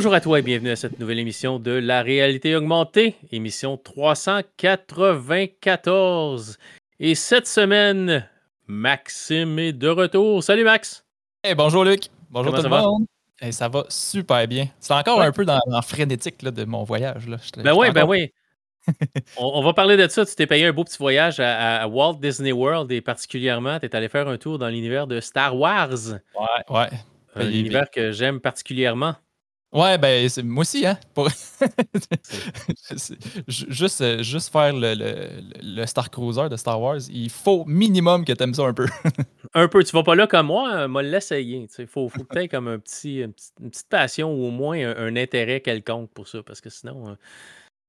Bonjour à toi et bienvenue à cette nouvelle émission de La réalité augmentée, émission 394. Et cette semaine, Maxime est de retour. Salut Max. Hey, bonjour Luc. Bonjour Comment tout le monde. Hey, ça va super bien. C'est encore Ouais. un peu dans, dans frénétique là, de mon voyage. Là. Ben oui, ben oui. on, on va parler de ça. Tu t'es payé un beau petit voyage à, à Walt Disney World et particulièrement, tu es allé faire un tour dans l'univers de Star Wars, Ouais, ouais. un univers que j'aime particulièrement. Ouais, ben c'est- moi aussi, hein. Pour... Juste, juste faire le, le- le Star Cruiser de Star Wars, il faut minimum que tu aimes ça un peu. Un peu, tu vas pas là comme moi, euh, moi l'essayer. Il faut, faut que tu comme un petit, une, petite, une petite passion ou au moins un, un intérêt quelconque pour ça, parce que sinon, euh,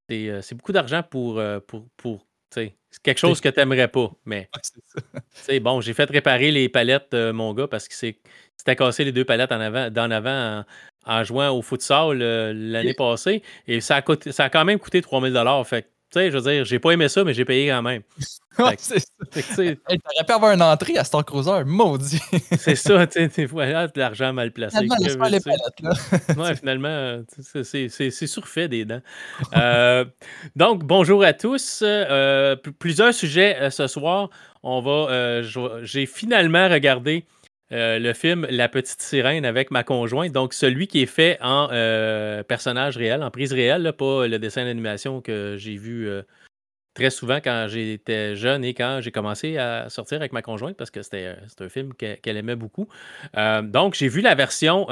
c'est euh, c'est beaucoup d'argent pour, pour, pour tu sais, c'est quelque chose que tu n'aimerais pas. Mais Ouais, c'est ça. tu sais, bon, j'ai fait réparer les palettes mon gars parce que c'est c'était cassé les deux palettes en avant, d'en avant en, jouant au futsal euh, l'année passée. Et ça a, coûté- ça a quand même coûté 3000 Fait tu sais, je veux dire, j'ai pas aimé ça, mais j'ai payé quand même. Ouais, c'est ça. T'aurais pu avoir une entrée à Star Cruiser, maudit. c'est ça, tu sais, des fois, là, de l'argent mal placé. Finalement, les palettes, là. Ouais, finalement, c'est- surfait des dents. Euh, donc, bonjour à tous. Euh, plusieurs sujets euh, ce soir. On va, j'ai finalement regardé euh, le film La Petite Sirène avec ma conjointe. Donc, celui qui est fait en euh, personnage réel, en prise réelle, pas le dessin d'animation que j'ai vu euh, très souvent quand j'étais jeune et quand j'ai commencé à sortir avec ma conjointe parce que c'était un film que- qu'elle aimait beaucoup. Donc, j'ai vu la version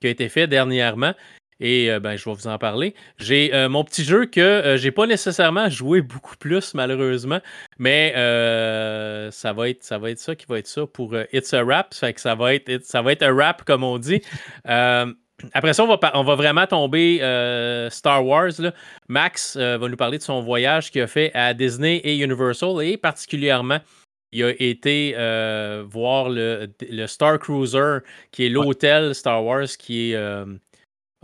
qui a été faite dernièrement et euh, ben, je vais vous en parler. J'ai euh, mon petit jeu que euh, j'ai pas nécessairement joué beaucoup plus, malheureusement, mais euh, ça, va être, ça va être ça qui va être ça pour It's a Rap. Ça fait que ça va être, ça va être un rap, comme on dit. Après ça, on va, on va vraiment tomber Star Wars. là. Max va nous parler de son voyage qu'il a fait à Disney et Universal et particulièrement, il a été euh, voir le, le Star Cruiser, qui est l'hôtel Star Wars qui est. euh,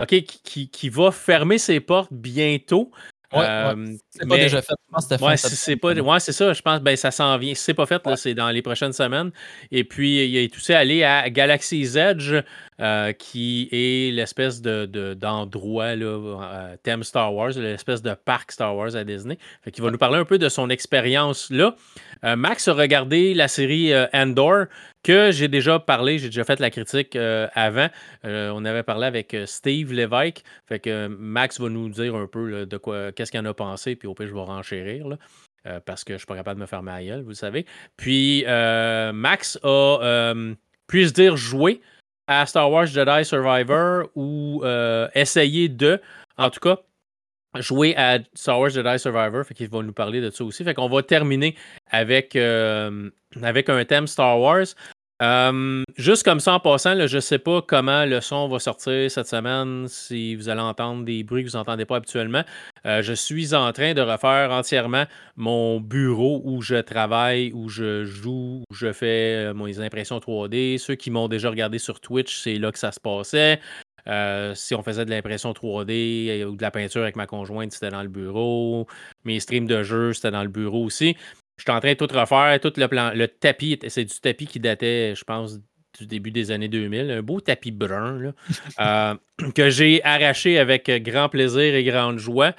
OK, qui, qui- qui va fermer ses portes bientôt. Ouais, ouais. Euh, C'est pas déjà fait. Je pense que Ouais, c'est pas, septembre. ouais, c'est ça. Je pense ben ça s'en vient. Si c'est pas fait, c'est dans les prochaines semaines. Et puis, il est aussi allé à Galaxy's Edge, euh, qui est l'espèce de, de- d'endroit, là, euh, thème Star Wars, l'espèce de parc Star Wars à Disney. Fait qu'il va nous parler un peu de son expérience là. Euh, Max a regardé la série euh, Andor, que j'ai déjà parlé, j'ai déjà fait la critique euh, avant. On avait parlé avec Steve Lévesque. Fait que Max va nous dire un peu de quoi, qu'est-ce qu'il en a pensé, puis au pire, je vais renchérir, parce que je suis pas capable de me faire ma gueule, vous savez. Puis Max a, euh, puis-je dire, joué à Star Wars Jedi Survivor ou essayé de, en tout cas, jouer à Star Wars Jedi Survivor. Fait qu'il va nous parler de ça aussi. Fait qu'on va terminer avec, euh, avec un thème Star Wars. Euh, juste comme ça en passant, je ne sais pas comment le son va sortir cette semaine, si vous allez entendre des bruits que vous n'entendez pas habituellement. Euh, je suis en train de refaire entièrement mon bureau où je travaille, où je joue, où je fais mes impressions 3D. Ceux qui m'ont déjà regardé sur Twitch, c'est là que ça se passait. Euh, si on faisait de l'impression 3D ou de la peinture avec ma conjointe, c'était dans le bureau. Mes streams de jeu, c'était dans le bureau aussi. Je suis en train de tout refaire, tout le plan. Le tapis, c'est du tapis qui datait, je pense, du début des années 2000. Un beau tapis brun, là, euh, que j'ai arraché avec grand plaisir et grande joie.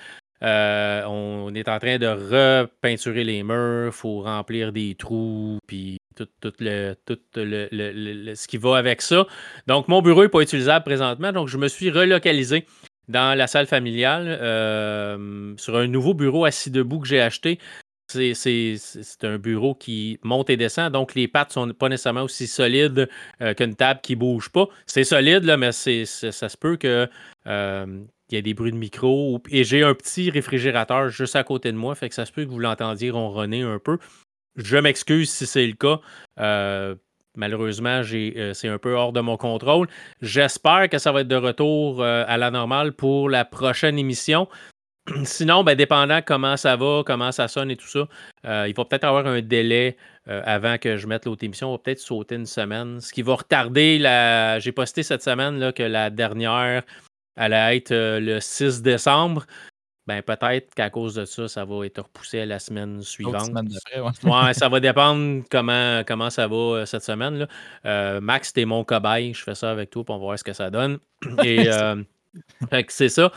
Euh, on est en train de repeinturer les murs, il faut remplir des trous, puis tout, tout le, tout le, le- le- ce qui va avec ça. Donc, mon bureau n'est pas utilisable présentement, donc je me suis relocalisé dans la salle familiale euh, sur un nouveau bureau assis debout que j'ai acheté. C'est- un bureau qui monte et descend, donc les pattes sont pas nécessairement aussi solides euh, qu'une table qui bouge pas. C'est solide, mais ça se peut que il y a des bruits de micro. Et j'ai un petit réfrigérateur juste à côté de moi, fait que ça se peut que vous l'entendiez ronronner un peu. Je m'excuse si c'est le cas. Euh, malheureusement, euh, c'est un peu hors de mon contrôle. J'espère que ça va être de retour euh, à la normale pour la prochaine émission. Sinon, ben, dépendant comment ça va, comment ça sonne et tout ça, il va peut-être avoir un délai avant que je mette l'autre émission. On va peut-être sauter une semaine. Ce qui va retarder la. J'ai posté cette semaine là, que la dernière allait être euh, le 6 décembre. Ben, peut-être qu'à cause de ça, ça va être repoussé à la semaine suivante. semaine ouais. Ouais, ça va dépendre comment, comment ça va euh, cette semaine. là. Euh, Max, t'es mon cobaye. Je fais ça avec toi, va voir ce que ça donne. Et euh, fait que c'est ça.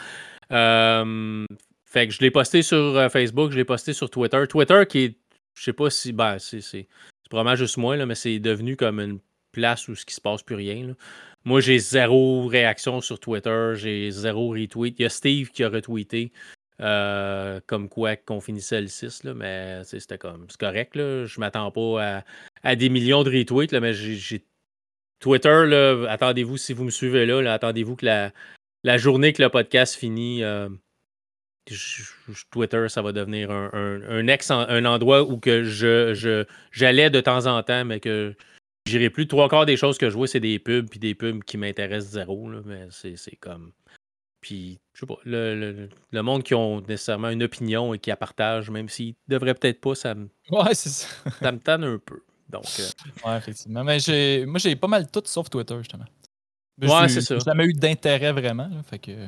fait que je l'ai posté sur Facebook, je l'ai posté sur Twitter. Twitter qui est, je sais pas si, ben, c'est probablement juste moi, là, mais c'est devenu comme une place où ce qui se passe plus rien. Moi, j'ai zéro réaction sur Twitter, j'ai zéro retweet. Il y a Steve qui a retweeté euh, comme quoi qu'on finissait le 6, là, mais c'était comme c'est correct. Là. Je m'attends pas à, des millions de retweets, là, mais j'ai Twitter, attendez-vous, si vous me suivez là, attendez-vous que la, la, journée que le podcast finit, euh, Twitter, ça va devenir un, un, ex, un endroit où que je, j'allais de temps en temps, mais que J'irai plus. Trois quarts des choses que je vois, c'est des pubs, puis des pubs qui m'intéressent zéro. Là, mais c'est comme. Puis, je sais pas, le, le, monde qui ont nécessairement une opinion et qui la partagent, même s'ils devraient peut-être pas, ça me. Ouais, c'est ça. ça me tanne un peu. Donc. Euh, ouais, effectivement. Mais j'ai, moi, j'ai pas mal tout sauf Twitter, justement. ouais, c'est ça. J'ai jamais eu d'intérêt vraiment. fait que.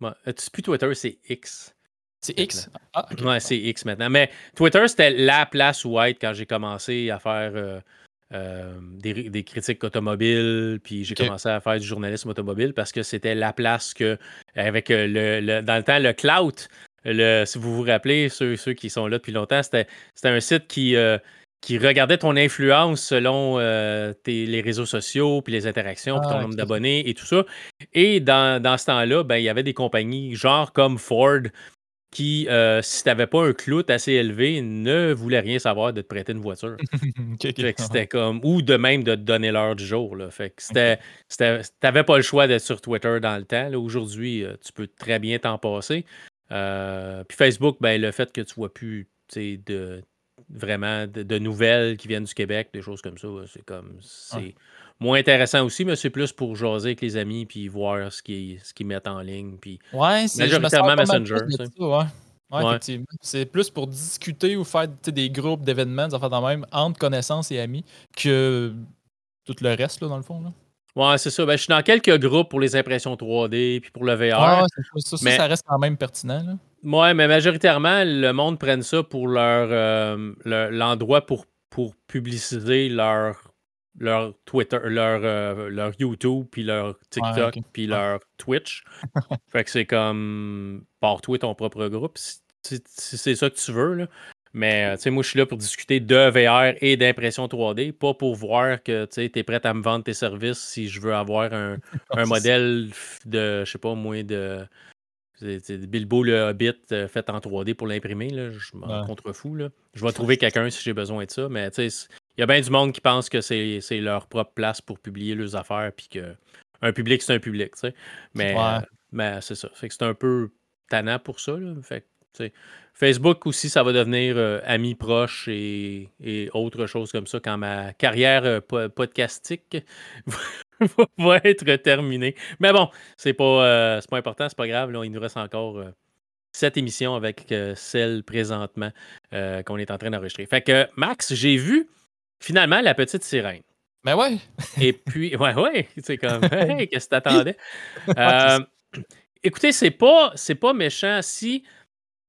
Ouais. C'est plus Twitter, c'est X. C'est X? Ah, Ouais, c'est X maintenant. Mais Twitter, c'était la place white quand j'ai commencé à faire. Euh, euh, des, critiques automobiles, puis j'ai commencé à faire du journalisme automobile parce que c'était la place que, avec euh, le, dans le temps, le clout, le, si vous vous rappelez, ceux, ceux qui sont là depuis longtemps, c'était un site qui, euh, qui regardait ton influence selon les réseaux sociaux, puis les interactions, puis ton ah, nombre d'abonnés et tout ça. Et dans, dans ce temps-là, ben, il y avait des compagnies genre comme Ford qui, euh, si tu n'avais pas un clout assez élevé, ne voulait rien savoir de te prêter une voiture. c'était comme. Ou de même de te donner l'heure du jour. Là. Fait que c'était. T'avais pas le choix d'être sur Twitter dans le temps. Aujourd'hui, euh, tu peux très bien t'en passer. Euh, puis Facebook, ben, le fait que tu vois plus de vraiment de, nouvelles qui viennent du Québec, des choses comme ça, c'est comme. C'est moins intéressant aussi, mais c'est plus pour jaser avec les amis puis voir ce qu'ils ce mettent en ligne. Puis ouais, c'est majoritairement Messenger. ouais. Ouais, effectivement. C'est plus pour discuter ou faire des groupes d'événements, des affaires même, entre connaissances et amis, que tout le reste, là, dans le fond. Là. Ouais, c'est ça. Ben, je suis dans quelques groupes pour les impressions 3D puis pour le VR. ça, mais... ça, reste quand même pertinent. Là. Ouais, mais majoritairement, le monde prenne ça pour leur, euh, l'endroit pour, pour publiciser leur leur Twitter, leur, euh, leur YouTube, puis leur TikTok, puis leur Twitch. fait que c'est comme, pars-toi ton propre groupe, si, c'est ça que tu veux. Là. Mais euh, tu sais, moi, je suis là pour discuter de VR et d'impression 3D, pas pour voir que tu es prêt à me vendre tes services si je veux avoir un, un modèle de, je sais pas, moins de. Bilbo le Hobbit euh, fait en 3D pour l'imprimer. Je m'en contrefous. Là. Je vais trouver quelqu'un si j'ai besoin de ça. Mais tu sais, il y a bien du monde qui pense que c'est leur propre place pour publier leurs affaires, puis que un public, c'est un public, tu sais. Mais, mais c'est ça. Fait que c'est un peu tannant pour ça. Fait Facebook aussi, ça va devenir euh, ami proche et, et autre chose comme ça quand ma carrière euh, podcastique va être terminée. Mais bon, c'est pas, euh, pas important, c'est pas grave. Là, il nous reste encore cette émission avec celle présentement qu'on est en train d'enregistrer. Fait que Max, j'ai vu Finalement, la petite sirène. Ben ouais. Et puis, ouais, ouais, c'est comme, hey, qu'est-ce que t'attendais? Euh, écoutez, c'est pas, c'est pas méchant. Si,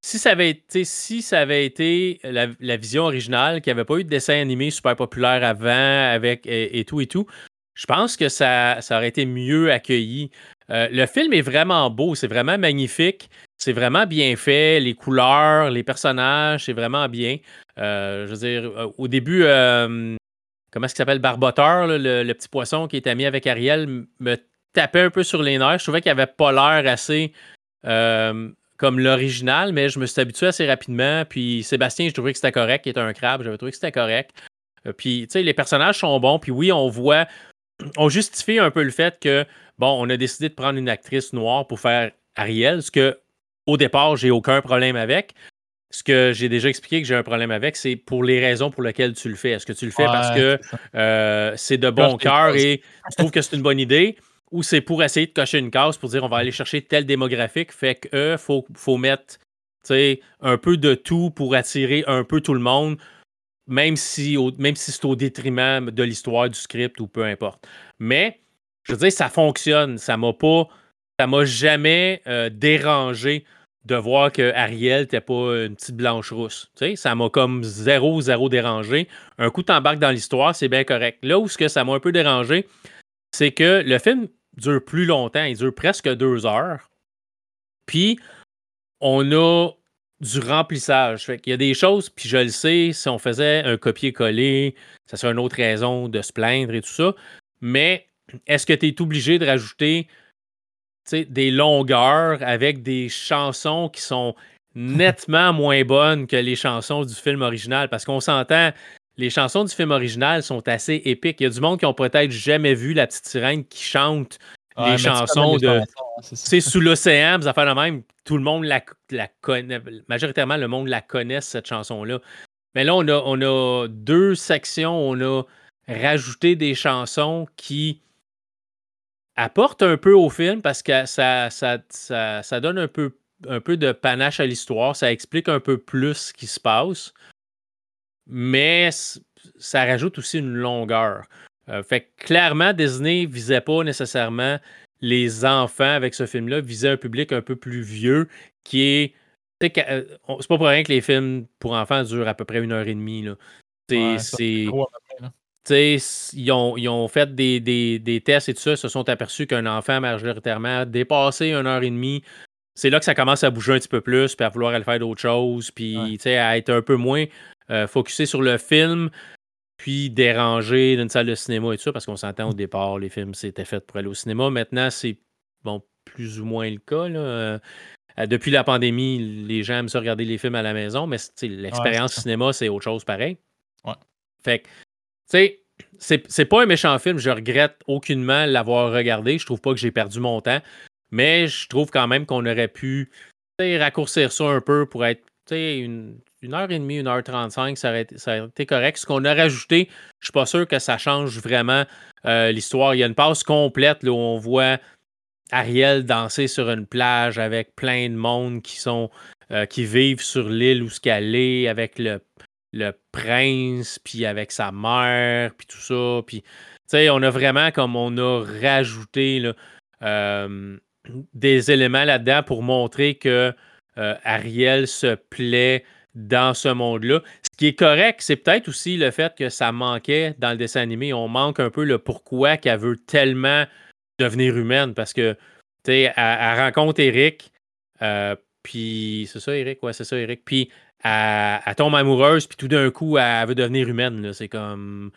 si ça avait été, si ça avait été la, vision originale, qu'il n'y avait pas eu de dessin animé super populaire avant, avec et, tout et tout, je pense que ça, ça aurait été mieux accueilli. Euh, le film est vraiment beau, c'est vraiment magnifique, c'est vraiment bien fait, les couleurs, les personnages, c'est vraiment bien. Euh, je veux dire, euh, au début, comment est-ce qu'il s'appelle? Barboteur, le, petit poisson qui était mis avec Ariel, me tapait un peu sur les nerfs. Je trouvais qu'il avait pas l'air assez comme l'original, mais je me suis habitué assez rapidement. Puis Sébastien, je trouvais que c'était correct, il était un crabe, j'avais trouvé que c'était correct. puis, tu sais, les personnages sont bons. Puis oui, on voit, on justifie un peu le fait que bon, on a décidé de prendre une actrice noire pour faire Ariel, ce que au départ, j'ai aucun problème avec. Ce que j'ai déjà expliqué que j'ai un problème avec, c'est pour les raisons pour lesquelles tu le fais. Est-ce que tu le fais parce que euh, c'est de bon cœur et tu trouves que c'est une bonne idée ou c'est pour essayer de cocher une case pour dire on va aller chercher tel démographique, fait que euh, faut, faut mettre un peu de tout pour attirer un peu tout le monde, même si, même si c'est au détriment de l'histoire, du script ou peu importe. Mais je veux dire, ça fonctionne. Ça m'a pas. Ça m'a jamais euh, dérangé de voir que Ariel n'était pas une petite blanche rousse. Tu ça m'a comme zéro, zéro dérangé. Un coup, t'embarques dans l'histoire, c'est bien correct. Là où ce que ça m'a un peu dérangé, c'est que le film dure plus longtemps. Il dure presque deux heures. Puis, on a du remplissage. Fait qu'il y a des choses, puis je le sais, si on faisait un copier-coller, ça serait une autre raison de se plaindre et tout ça. Mais est-ce que tu es obligé de rajouter des longueurs avec des chansons qui sont nettement moins bonnes que les chansons du film original? Parce qu'on s'entend, les chansons du film original sont assez épiques. Il y a du monde qui ont peut-être jamais vu la petite sirène qui chante les chansons de. Hein, c'est sous l'océan, ça fait de même. Tout le monde la, connaît. Majoritairement, le monde la connaît, cette chanson-là. Mais là, on a, deux sections. On a rajouté des chansons qui apportent un peu au film parce que ça, donne un peu, de panache à l'histoire. Ça explique un peu plus ce qui se passe. Mais ça rajoute aussi une longueur. Euh, fait clairement, Disney visait pas nécessairement les enfants avec ce film-là, visait un public un peu plus vieux qui est. Euh, c'est pas pour rien que les films pour enfants durent à peu près une heure et demie. C'est. ils, ont, ils ont fait des, des, tests et tout ça, se sont aperçus qu'un enfant majoritairement dépassé une heure et demie. C'est là que ça commence à bouger un petit peu plus, puis à vouloir aller faire d'autres choses, puis à être un peu moins euh, focusé sur le film, puis déranger d'une salle de cinéma et tout ça, parce qu'on s'entend au départ, les films c'était fait pour aller au cinéma. Maintenant, c'est bon, plus ou moins le cas. Euh, depuis la pandémie, les gens aiment ça regarder les films à la maison, mais l'expérience cinéma, c'est autre chose pareil. Ouais. Fait que, tu sais, c'est pas un méchant film. Je regrette aucunement l'avoir regardé. Je trouve pas que j'ai perdu mon temps. Mais je trouve quand même qu'on aurait pu raccourcir ça un peu pour être une, une heure et demie, une heure trente-cinq, ça, aurait été correct. Ce qu'on a rajouté, je suis pas sûr que ça change vraiment euh, l'histoire. Il y a une passe complète où on voit Ariel danser sur une plage avec plein de monde qui sont euh, qui vivent sur l'île où ce qu'elle est, avec le, le prince, puis avec sa mère, puis tout ça. Puis, on a vraiment comme on a rajouté euh, des éléments là-dedans pour montrer que Ariel se plaît dans ce monde-là. Ce qui est correct, c'est peut-être aussi le fait que ça manquait dans le dessin animé. On manque un peu le pourquoi qu'elle veut tellement devenir humaine parce que, tu sais, elle, rencontre Eric, euh, puis c'est ça, Eric, ouais, c'est ça, Eric. Puis elle, tombe amoureuse, puis tout d'un coup, elle veut devenir humaine. C'est comme.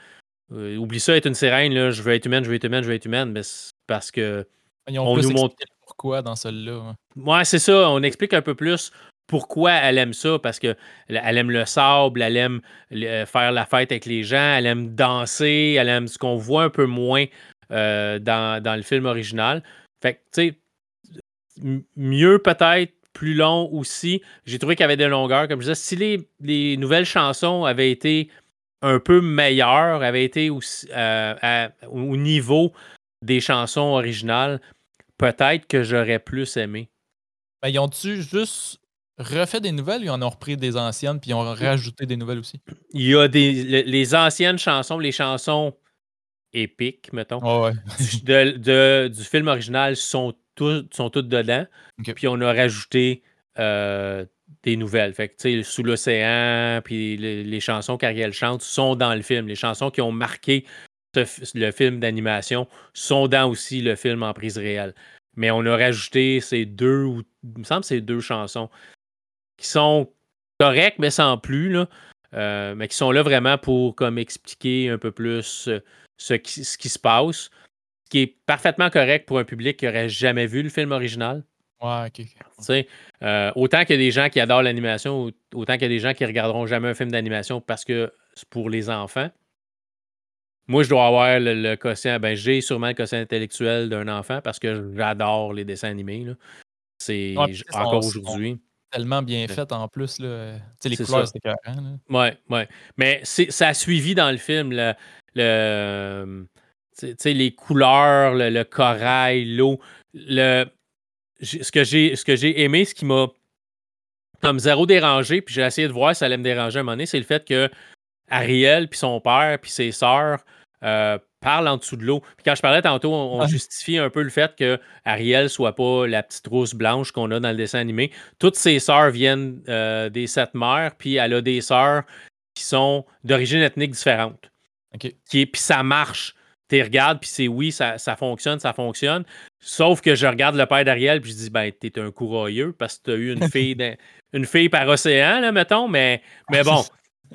Euh, oublie ça, être une sirène, là, je veux être humaine, je veux être humaine, je veux être humaine. Mais parce que. on nous montre pourquoi dans celle-là. Ouais, c'est ça. On explique un peu plus pourquoi elle aime ça, parce qu'elle aime le sable, elle aime euh, faire la fête avec les gens, elle aime danser, elle aime ce qu'on voit un peu moins euh, dans, le film original. Fait que, tu sais, mieux peut-être, plus long aussi. J'ai trouvé qu'il y avait des longueurs. Comme je disais, si les, nouvelles chansons avaient été un peu meilleures, avaient été euh, au niveau des chansons originales, peut-être que j'aurais plus aimé. Ben, ont-tu juste refait des nouvelles ils en ont repris des anciennes puis ils ont rajouté des nouvelles aussi? Il y a des, les anciennes chansons, les chansons épiques, mettons, de, du film original sont, sont toutes dedans. Puis on a rajouté euh, des nouvelles. Fait que, sous l'océan, puis les, chansons qu'Ariel chante sont dans le film. Les chansons qui ont marqué le film d'animation sont dans aussi le film en prise réelle. Mais on a rajouté ces deux, ou il me semble ces deux chansons qui sont corrects, mais sans plus, là, euh, mais qui sont là vraiment pour comme, expliquer un peu plus euh, ce, qui, ce qui se passe. Ce qui est parfaitement correct pour un public qui n'aurait jamais vu le film original. Ouais. Euh, autant qu'il y a des gens qui adorent l'animation, autant qu'il y a des gens qui regarderont jamais un film d'animation parce que c'est pour les enfants. Moi, je dois avoir le, quotient. Ben, j'ai sûrement le quotient intellectuel d'un enfant parce que j'adore les dessins animés. C'est encore aujourd'hui tellement bien fait en plus. Là. les couleurs, c'était carré. Ouais, ouais. Mais ça a suivi dans le film le, le les couleurs, le, corail, l'eau. Le, ce que j'ai aimé, ce qui m'a comme zéro dérangé, puis j'ai essayé de voir si ça allait me déranger à un moment donné, c'est le fait que Ariel, puis son père, puis ses sœurs euh, parle en dessous de l'eau. Puis quand je parlais tantôt, on, justifie un peu le fait que Ariel soit pas la petite rousse blanche qu'on a dans le dessin animé. Toutes ses sœurs viennent euh, des sept mères, puis elle a des sœurs qui sont d'origine ethnique différente. OK. Qui puis ça marche. tu regardes, puis c'est oui, ça, ça, fonctionne, ça fonctionne. Sauf que je regarde le père d'Ariel, puis je dis, ben, t'es un courroyeux parce que t'as eu une fille, une fille par océan, là, mettons, mais, mais bon,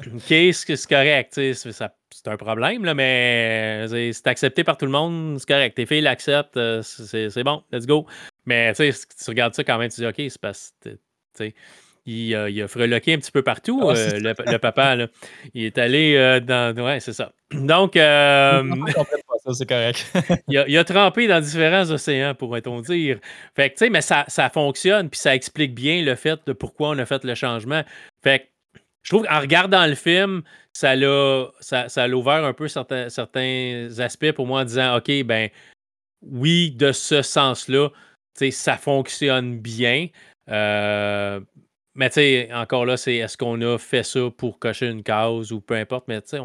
OK, c'est correct, c'est un problème, là, mais c'est accepté par tout le monde, c'est correct. Tes filles l'acceptent, euh, c'est bon, let's go. Mais tu regardes ça quand même, tu dis, OK, c'est parce que il, a, il a freloqué un petit peu partout, ah, euh, le, papa. Là. Il est allé euh, dans. Ouais, c'est ça. Donc. Euh, c'est correct. il, a, trempé dans différents océans, pourrait-on dire. Fait que, tu sais, mais ça, ça fonctionne, puis ça explique bien le fait de pourquoi on a fait le changement. Fait que, je trouve qu'en regardant le film, ça l'a ouvert un peu certains, certains aspects pour moi en disant OK, ben oui, de ce sens-là, ça fonctionne bien. Euh, mais tu sais, encore là, c'est est-ce qu'on a fait ça pour cocher une case ou peu importe, mais tu sais,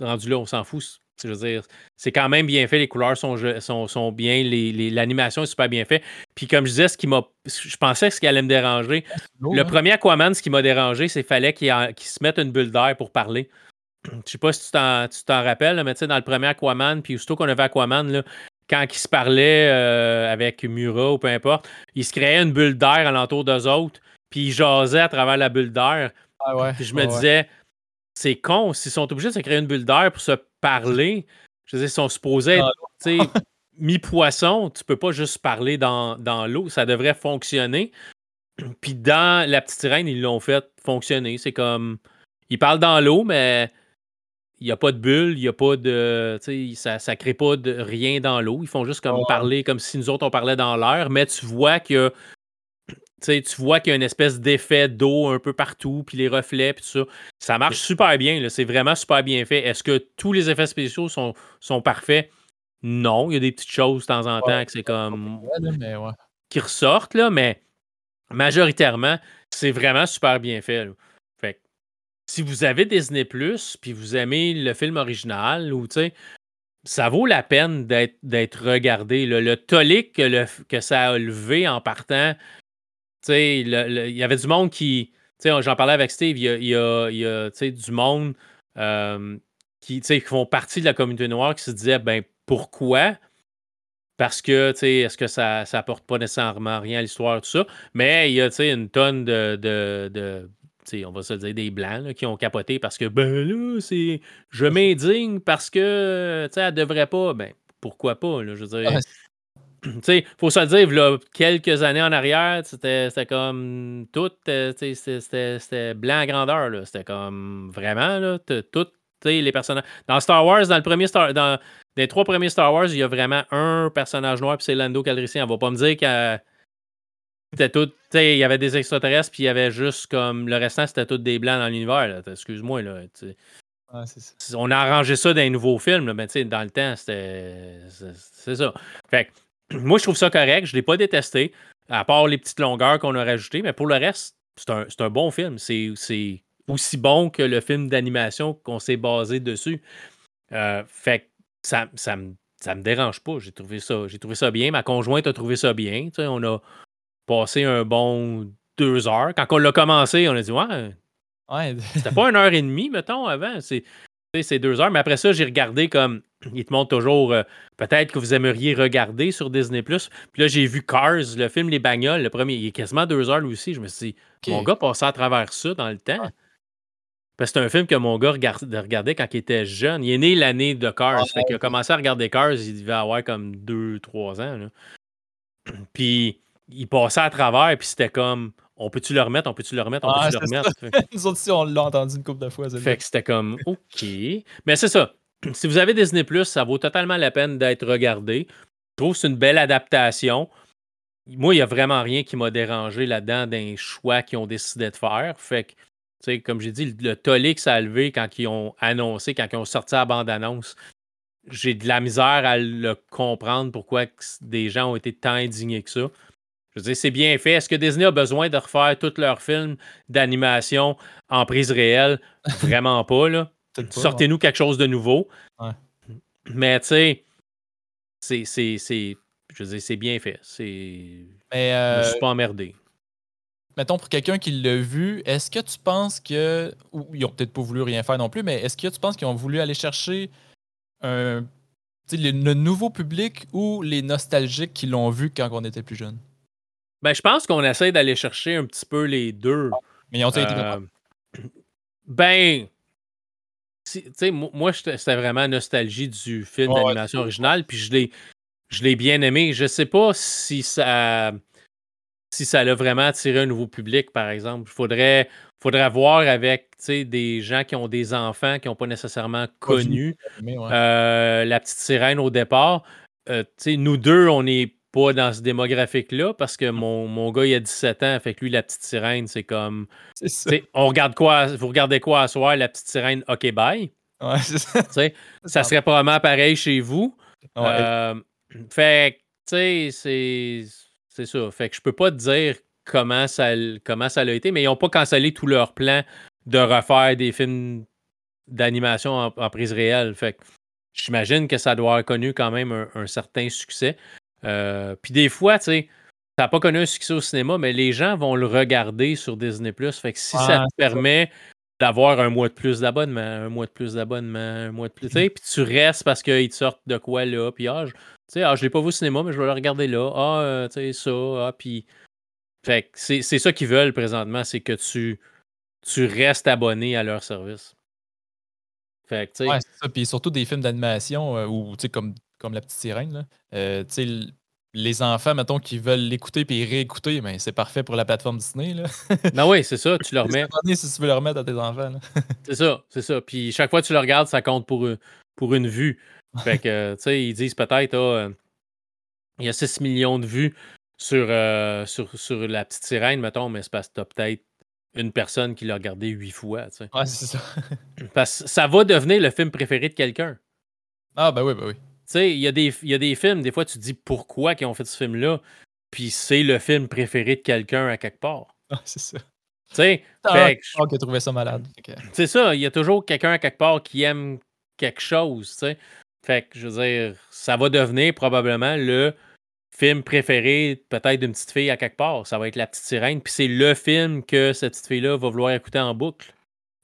rendu là, on s'en fout. Je veux dire, c'est quand même bien fait, les couleurs sont, sont, sont bien, l'animation est super bien faite. Puis comme je disais, ce qui m'a. Je pensais que ce qui allait me déranger. le hein? premier Aquaman, ce qui m'a dérangé, c'est qu'il fallait qu'il se mette une bulle d'air pour parler. Je sais pas si tu t'en rappelles, mais tu sais, dans le premier Aquaman, puis aussitôt qu'on avait Aquaman, là, quand il se parlait euh, avec Mura ou peu importe, il se créait une bulle d'air alentour d'eux autres puis ils jasaient à travers la bulle d'air. Ah puis je me disais, c'est con, s'ils sont obligés de se créer une bulle d'air pour se parler, je veux dire, ils sont supposés être mi-poisson, tu peux pas juste parler dans, dans l'eau, ça devrait fonctionner. Puis dans La Petite Reine, ils l'ont fait fonctionner. C'est comme, ils parlent dans l'eau, mais il n'y a pas de bulle, il n'y a pas de. Ça ne crée pas de rien dans l'eau. Ils font juste comme parler comme si nous autres on parlait dans l'air, mais tu vois que tu vois qu'il y a une espèce d'effet d'eau un peu partout, puis les reflets, puis tout ça. Ça marche super bien. C'est vraiment super bien fait. Est-ce que tous les effets spéciaux sont, sont parfaits? Non. Il y a des petites choses de temps en temps que c'est comme. qui ressortent, là, mais majoritairement, c'est vraiment super bien fait. Fait si vous avez Disney Plus, puis vous aimez le film original, ou ça vaut la peine d'être regardé. Le tollé que, que ça a levé en partant il y avait du monde qui. J'en parlais avec Steve, il y a, du monde euh, qui, qui font partie de la communauté noire qui se disait ben pourquoi? Parce que, est-ce que ça n'apporte pas nécessairement rien à l'histoire, tout ça? Mais il y a une tonne de, de, on va se dire des blancs qui ont capoté parce que ben là, c'est je m'indigne parce que elle devrait pas. Ben pourquoi pas? Là, je veux dire, il faut se le dire, là, quelques années en arrière, c'était comme tout, euh, c'était blanc à grandeur. C'était comme vraiment, là, tout, les personnages. Dans Star Wars, dans le premier Star dans les trois premiers Star Wars, il y a vraiment un personnage noir, puis c'est Lando Calrissian. On va pas me dire que c'était tout, il y avait des extraterrestres, puis il y avait juste comme le restant, c'était tout des blancs dans l'univers. Excuse-moi, là. On a arrangé ça dans les nouveaux films, mais dans le temps, c'était. C'est ça. Fait moi, je trouve ça correct. Je ne l'ai pas détesté, à part les petites longueurs qu'on a rajoutées. Mais pour le reste, c'est un, bon film. C'est aussi bon que le film d'animation qu'on s'est basé dessus. Euh, fait ça, ça, me, me dérange pas. J'ai trouvé ça, trouvé ça bien. Ma conjointe a trouvé ça bien. on a passé un bon deux heures. Quand on l'a commencé, on a dit Ouais, ouais. c'était pas une heure et demie, mettons, avant. C'est deux heures. Mais après ça, j'ai regardé comme. Il te montre toujours euh, peut-être que vous aimeriez regarder sur Disney. Puis là, j'ai vu Cars, le film Les Bagnoles, le premier. Il est quasiment deux heures lui aussi. Je me suis dit, mon gars passait à travers ça dans le temps. Parce que c'est un film que mon gars regardait quand il était jeune. Il est né l'année de Cars. fait qu'il a commencé à regarder Cars, il devait avoir comme deux, trois ans. Puis il passait à travers, puis c'était comme on peut-tu le remettre, on peut-tu le remettre, on peut-tu le remettre. Nous autres aussi, on l'a entendu une couple de fois. Fait que c'était comme OK. Mais c'est ça. Si vous avez Disney Plus, ça vaut totalement la peine d'être regardé. Je trouve que c'est une belle adaptation. Moi, il n'y a vraiment rien qui m'a dérangé là-dedans d'un choix qu'ils ont décidé de faire. Fait que, tu sais, comme j'ai dit, le tollé que ça a levé quand ils ont annoncé, quand ils ont sorti la bande-annonce, j'ai de la misère à le comprendre pourquoi des gens ont été tant indignés que ça. Je veux dire, c'est bien fait. Est-ce que Disney a besoin de refaire tous leurs films d'animation en prise réelle? Vraiment pas, là. Sortez-nous quelque chose de nouveau. Mais tu sais, c'est, c'est, je veux dire, c'est bien fait. C'est. Mais euh, je suis pas emmerdé. Mettons, pour quelqu'un qui l'a vu, est-ce que tu penses que. Ou ils ont peut-être pas voulu rien faire non plus, mais est-ce que tu penses qu'ils ont voulu aller chercher un le, le, nouveau public ou les nostalgiques qui l'ont vu quand on était plus jeune? Ben, je pense qu'on essaie d'aller chercher un petit peu les deux. Mais ils ont été euh, Ben, moi, c'était vraiment nostalgie du film d'animation original, puis je l'ai, je l'ai bien aimé. Je sais pas si ça, si ça l'a vraiment attiré un nouveau public, par exemple. Il faudrait, faudrait voir avec des gens qui ont des enfants qui n'ont pas nécessairement connu euh, la petite sirène au départ. Euh, nous deux, on n'est pas dans ce démographique-là parce que mon, mon, gars, il a 17 ans. Fait que lui, la petite sirène, c'est comme. On regarde quoi? Vous regardez quoi à soir? La petite sirène, OK, bye. Ouais, ça. ça serait probablement pareil chez vous. Euh, fait tu sais, c'est ça. Fait que je peux pas te dire comment ça, comment ça a été, mais ils n'ont pas cancellé tout leur plan de refaire des films d'animation en, prise réelle. Fait que j'imagine que ça doit avoir connu quand même un certain succès. Euh, puis des fois, tu sais, n'a pas connu un succès au cinéma, mais les gens vont le regarder sur Disney+. Fait que si ça te permet d'avoir un mois de plus d'abonnement, un mois de plus d'abonnement, un mois de plus, tu sais, puis tu restes parce qu'ils te sortent de quoi là, puis ah, je, sais, ah, je l'ai pas vu au cinéma, mais je vais le regarder là, ah, euh, tu sais, ça, ah, puis... Fait que c'est ça qu'ils veulent présentement, c'est que tu, tu restes abonné à leur service. Fait que, tu sais... Ouais, c'est ça, puis surtout des films d'animation euh, ou, tu sais, comme comme la petite sirène. Là. Euh, les enfants, mettons, qui veulent l'écouter puis réécouter, ben, c'est parfait pour la plateforme Disney. Là. ben oui, c'est ça, tu le remets. si tu veux le remettre à tes enfants. c'est ça, c'est ça. Puis chaque fois que tu le regardes, ça compte pour, pour une vue. Fait que, tu sais, ils disent peut-être, ah, euh, il y a 6 millions de vues sur, euh, sur, sur la petite sirène, mettons, mais c'est parce que tu as peut-être une personne qui l'a regardé huit fois. Tu Ouais, c'est ça. parce que ça va devenir le film préféré de quelqu'un. Ah, ben oui, ben oui. Tu sais, il y, a des, y a des films, des fois, tu te dis pourquoi ils ont fait ce film-là, puis c'est le film préféré de quelqu'un à quelque part. Ah, c'est ça. Tu sais, qui a trouvé ça malade. C'est ça, il y a toujours quelqu'un à quelque part qui aime quelque chose, tu sais. Fait que, je veux dire, ça va devenir probablement le film préféré peut-être d'une petite fille à quelque part. Ça va être La Petite Sirène, puis c'est le film que cette petite fille-là va vouloir écouter en boucle.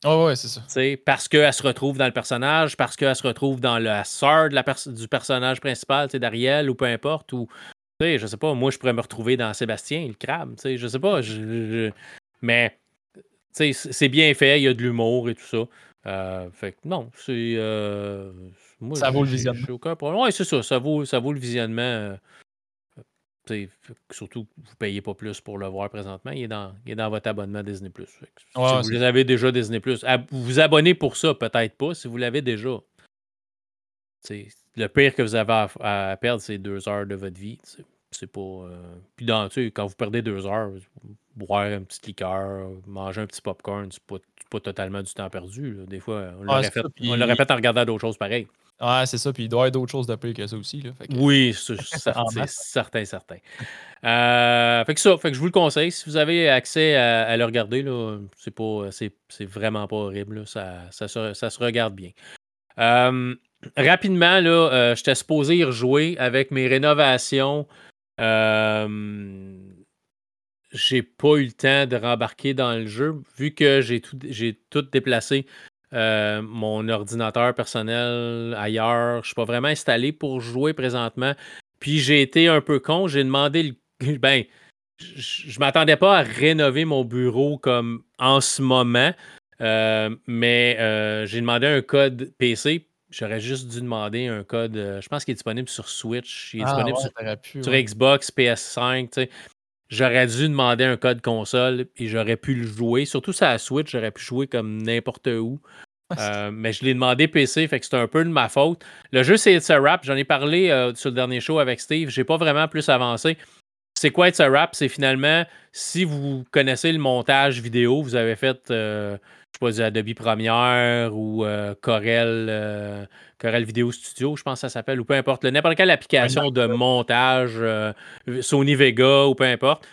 Oh ouais, c'est ça. parce qu'elle se retrouve dans le personnage, parce qu'elle se retrouve dans la sœur de la du personnage principal, d'Ariel ou peu importe. Ou, je sais pas, moi, je pourrais me retrouver dans Sébastien, le crabe. Je sais pas. Je, mais c'est bien fait, il y a de l'humour et tout ça. Euh, fait non, c'est. Euh, ça vaut le visionnement. Oui, c'est ça, ça vaut, ça vaut le visionnement. Surtout, vous ne payez pas plus pour le voir présentement. Il est dans, dans votre abonnement Disney. si vous avez déjà Disney, vous vous abonnez pour ça, peut-être pas, si vous l'avez déjà. le pire que vous avez à, perdre, c'est deux heures de votre vie. C'est pas. Euh, puis dans, quand vous perdez deux heures, boire un petit liqueur, manger un petit popcorn, c'est pas, pas totalement du temps perdu. Des fois, on, le répète, en regardant d'autres choses pareilles. Ouais, c'est ça. Puis il doit y avoir d'autres choses de plus que ça aussi. Là. Oui, c'est certain, certain. Euh, fait que ça, fait que je vous le conseille. Si vous avez accès à, le regarder, c'est pas, c'est, vraiment pas horrible. Ça, ça, se, regarde bien. Euh, rapidement, là, euh, j'étais supposé y rejouer avec mes rénovations. j'ai pas eu le temps de rembarquer dans le jeu, vu que j'ai tout, j'ai tout déplacé euh, mon ordinateur personnel ailleurs. Je suis pas vraiment installé pour jouer présentement. Puis j'ai été un peu con. J'ai demandé le. Ben, je, m'attendais pas à rénover mon bureau comme en ce moment. Euh, mais euh, j'ai demandé un code PC. J'aurais juste dû demander un code. je pense qu'il est disponible sur Switch. Il est ah, disponible sur, Xbox, PS5. J'aurais dû demander un code console et j'aurais pu le jouer. Surtout sur la Switch, j'aurais pu jouer comme n'importe où. Euh, mais je l'ai demandé PC, fait que c'est un peu de ma faute. Le jeu, c'est It's a Rap. J'en ai parlé euh, sur le dernier show avec Steve. J'ai pas vraiment plus avancé. C'est quoi It's a Rap? C'est finalement, si vous connaissez le montage vidéo, vous avez fait, euh, je sais pas, Adobe Premiere ou Corel, Corel Video Studio, je pense que ça s'appelle, ou peu importe, n'importe quelle application de montage, Sony Vega ou peu importe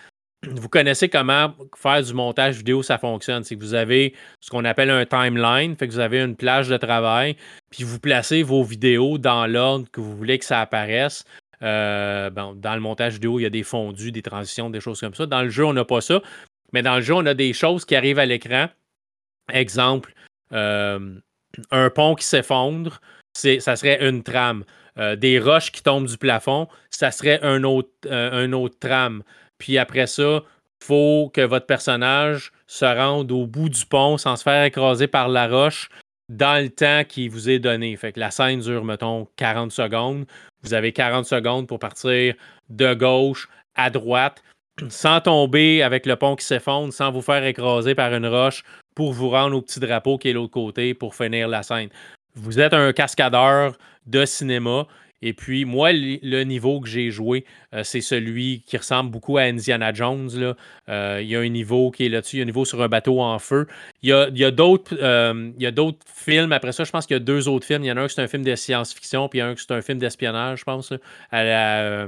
vous connaissez comment faire du montage vidéo, ça fonctionne. C'est que vous avez ce qu'on appelle un timeline, fait que vous avez une plage de travail, puis vous placez vos vidéos dans l'ordre que vous voulez que ça apparaisse. Euh, dans le montage vidéo, il y a des fondus, des transitions, des choses comme ça. Dans le jeu, on n'a pas ça. Mais dans le jeu, on a des choses qui arrivent à l'écran. Exemple, euh, un pont qui s'effondre, ça serait une trame. des roches qui tombent du plafond, ça serait un autre, autre trame. Puis après ça, faut que votre personnage se rende au bout du pont sans se faire écraser par la roche dans le temps qui vous est donné. Fait que la scène dure, mettons, 40 secondes. Vous avez 40 secondes pour partir de gauche à droite sans tomber avec le pont qui s'effondre, sans vous faire écraser par une roche pour vous rendre au petit drapeau qui est l'autre côté pour finir la scène. Vous êtes un cascadeur de cinéma. Et puis, moi, le niveau que j'ai joué, euh, c'est celui qui ressemble beaucoup à Indiana Jones. Euh, il y a un niveau qui est là-dessus, il y a un niveau sur un bateau en feu. Il y a, il y a d'autres euh, films. Après ça, je pense qu'il y a deux autres films. Il y en a un qui c'est un film de science-fiction, puis un qui c'est un film d'espionnage, je pense, à la,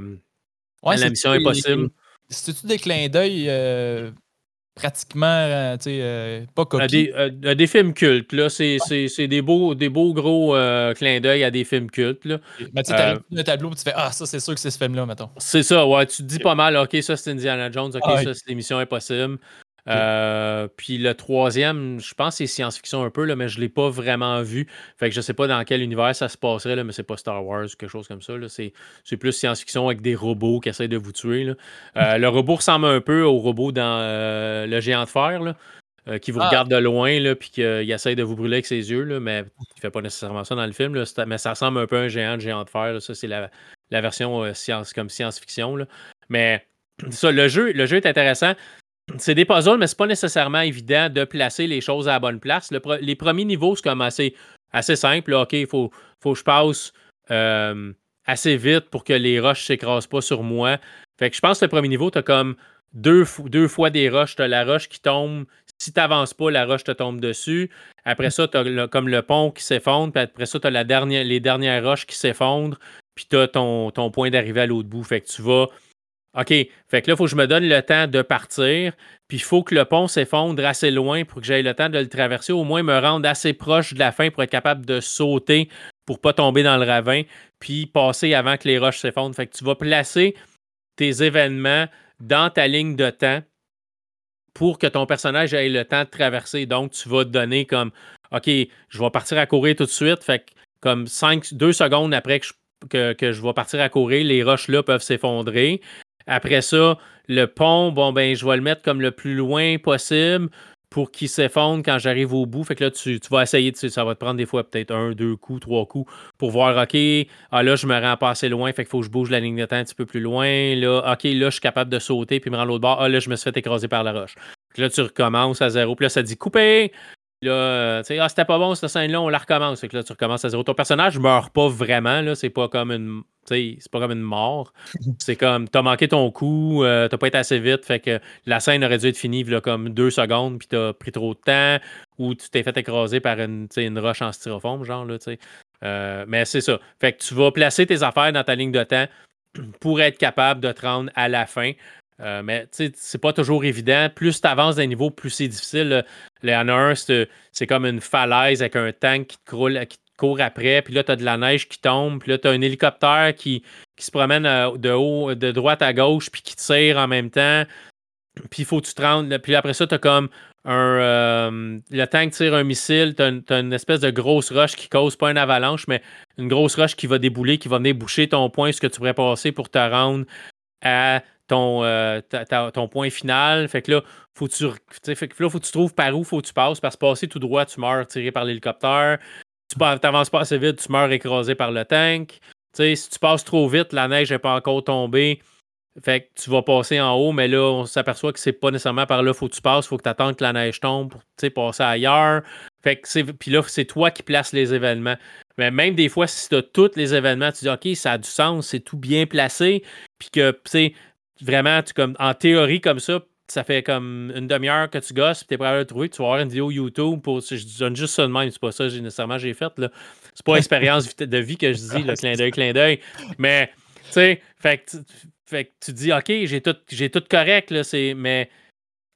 la Mission Impossible. C'est-tu des clins d'œil pratiquement, euh, tu sais, euh, pas copié. Des, euh, des, films cultes, là. C'est des, beaux, des beaux gros clins d'œil à des films cultes, là. Mais tu sais, le tableau tu fais Ah, ça, c'est sûr que c'est ce film-là, mettons. C'est ça, ouais. Tu te dis pas mal, OK, ça, c'est Indiana Jones, OK, ah, ça, c'est l'émission Impossible. Euh, puis le troisième, je pense que c'est science-fiction un peu, là, mais je ne l'ai pas vraiment vu. Fait que je ne sais pas dans quel univers ça se passerait, là, mais c'est pas Star Wars ou quelque chose comme ça. C'est, plus science-fiction avec des robots qui essayent de vous tuer. Euh, le robot ressemble un peu au robot dans euh, Le Géant de Fer, qui vous ah. regarde de loin, là, puis qu'il essaye de vous brûler avec ses yeux, là, mais il ne fait pas nécessairement ça dans le film. mais ça ressemble un peu à un géant de Géant de Fer. Ça, c'est la, version science, comme science-fiction. Mais ça, le jeu, le jeu est intéressant c'est des puzzles, mais c'est pas nécessairement évident de placer les choses à la bonne place. les premiers niveaux, c'est comme assez, assez simple. OK, il faut, que je passe euh, assez vite pour que les roches s'écrasent pas sur moi. Fait que je pense que le premier niveau, tu as comme deux, fois des roches. Tu as la roche qui tombe. Si tu n'avances pas, la roche te tombe dessus. Après ça, tu as comme le pont qui s'effondre. Après ça, tu as les dernières roches qui s'effondrent. Puis tu as ton, ton point d'arrivée à l'autre bout. Fait que tu vas OK. Fait que là, il faut que je me donne le temps de partir. Puis il faut que le pont s'effondre assez loin pour que j'aie le temps de le traverser, au moins me rendre assez proche de la fin pour être capable de sauter pour pas tomber dans le ravin, puis passer avant que les roches s'effondrent. Fait que tu vas placer tes événements dans ta ligne de temps pour que ton personnage ait le temps de traverser. Donc, tu vas te donner comme OK, je vais partir à courir tout de suite. Fait que comme 5, 2 secondes après que je, que, que je vais partir à courir, les roches là peuvent s'effondrer. Après ça, le pont, bon, ben, je vais le mettre comme le plus loin possible pour qu'il s'effondre quand j'arrive au bout. Fait que là, tu, vas essayer, tu ça va te prendre des fois peut-être un, deux coups, trois coups pour voir, OK, ah là, je me rends pas assez loin, fait qu'il faut que je bouge la ligne de temps un petit peu plus loin. Là, OK, là, je suis capable de sauter puis me rendre l'autre bord. Ah là, je me suis fait écraser par la roche. Là, tu recommences à zéro. Puis là, ça dit couper. Là, euh, tu sais, ah, c'était pas bon cette scène-là, on la recommence. Fait que là, tu recommences à zéro. Ton personnage meurt pas vraiment, là. C'est pas comme une. c'est pas comme une mort. C'est comme t'as manqué ton coup, euh, t'as pas été assez vite, fait que la scène aurait dû être finie là, comme deux secondes, puis t'as pris trop de temps, ou tu t'es fait écraser par une, une roche en styrofoam, genre là, tu sais. Euh, mais c'est ça. Fait que tu vas placer tes affaires dans ta ligne de temps pour être capable de te rendre à la fin. Euh, mais c'est pas toujours évident. Plus tu avances d'un niveau, plus c'est difficile. Les c'est comme une falaise avec un tank qui te, court après. Puis là, tu as de la neige qui tombe. Puis là, tu as un hélicoptère qui, qui se promène euh, de haut, de droite à gauche, puis qui tire en même temps. Puis il faut que tu te rendes. Puis après ça, tu as comme un. Euh, le tank tire un missile. Tu as, une espèce de grosse roche qui cause pas une avalanche, mais une grosse roche qui va débouler, qui va venir boucher ton point, ce que tu pourrais passer pour te rendre à ton, euh, ton point final. Fait que là, faut tu, que là, faut que tu trouves par où faut que tu passes. Parce que passer tout droit, tu meurs tiré par l'hélicoptère. Tu n'avances pas assez vite, tu meurs écrasé par le tank. si tu passes trop vite, la neige n'est pas encore tombée. Fait que tu vas passer en haut, mais là, on s'aperçoit que c'est pas nécessairement par là faut que tu passes. faut que tu attendes que la neige tombe pour passer ailleurs. Fait que puis là, c'est toi qui places les événements. Mais même des fois, si tu as tous les événements, tu dis OK, ça a du sens, c'est tout bien placé. Puis que, tu sais, vraiment, tu, comme, en théorie comme ça, ça fait comme une demi-heure que tu gosses, puis t'es prêt à le trouver, tu vas avoir une vidéo YouTube pour. Je donne juste ça de même, c'est pas ça nécessairement j'ai fait. Là. C'est pas expérience de vie que je dis, le clin d'œil, clin d'œil. Mais, tu sais, fait que, fait que tu dis, OK, j'ai tout, j'ai tout correct, là, mais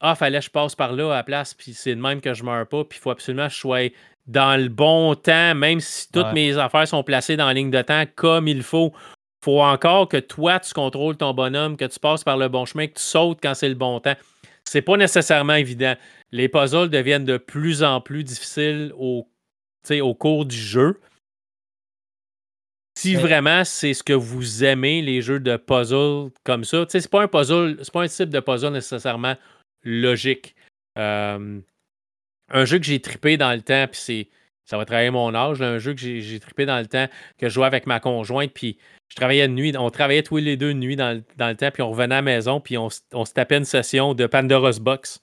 ah, fallait que je passe par là à la place, puis c'est de même que je meurs pas, puis il faut absolument que je sois dans le bon temps, même si toutes mes affaires sont placées dans la ligne de temps comme il faut faut encore que toi, tu contrôles ton bonhomme, que tu passes par le bon chemin, que tu sautes quand c'est le bon temps. C'est pas nécessairement évident. Les puzzles deviennent de plus en plus difficiles au, au cours du jeu. Si vraiment c'est ce que vous aimez, les jeux de puzzle comme ça, c'est pas un puzzle, c'est pas un type de puzzle nécessairement logique. Euh, un jeu que j'ai trippé dans le temps, puis c'est. Ça va travailler mon âge, un jeu que j'ai trippé dans le temps, que je jouais avec ma conjointe, puis je travaillais de nuit. On travaillait tous les deux de nuit dans, le temps, puis on revenait à la maison, puis on, se tapait une session de Pandora's Box,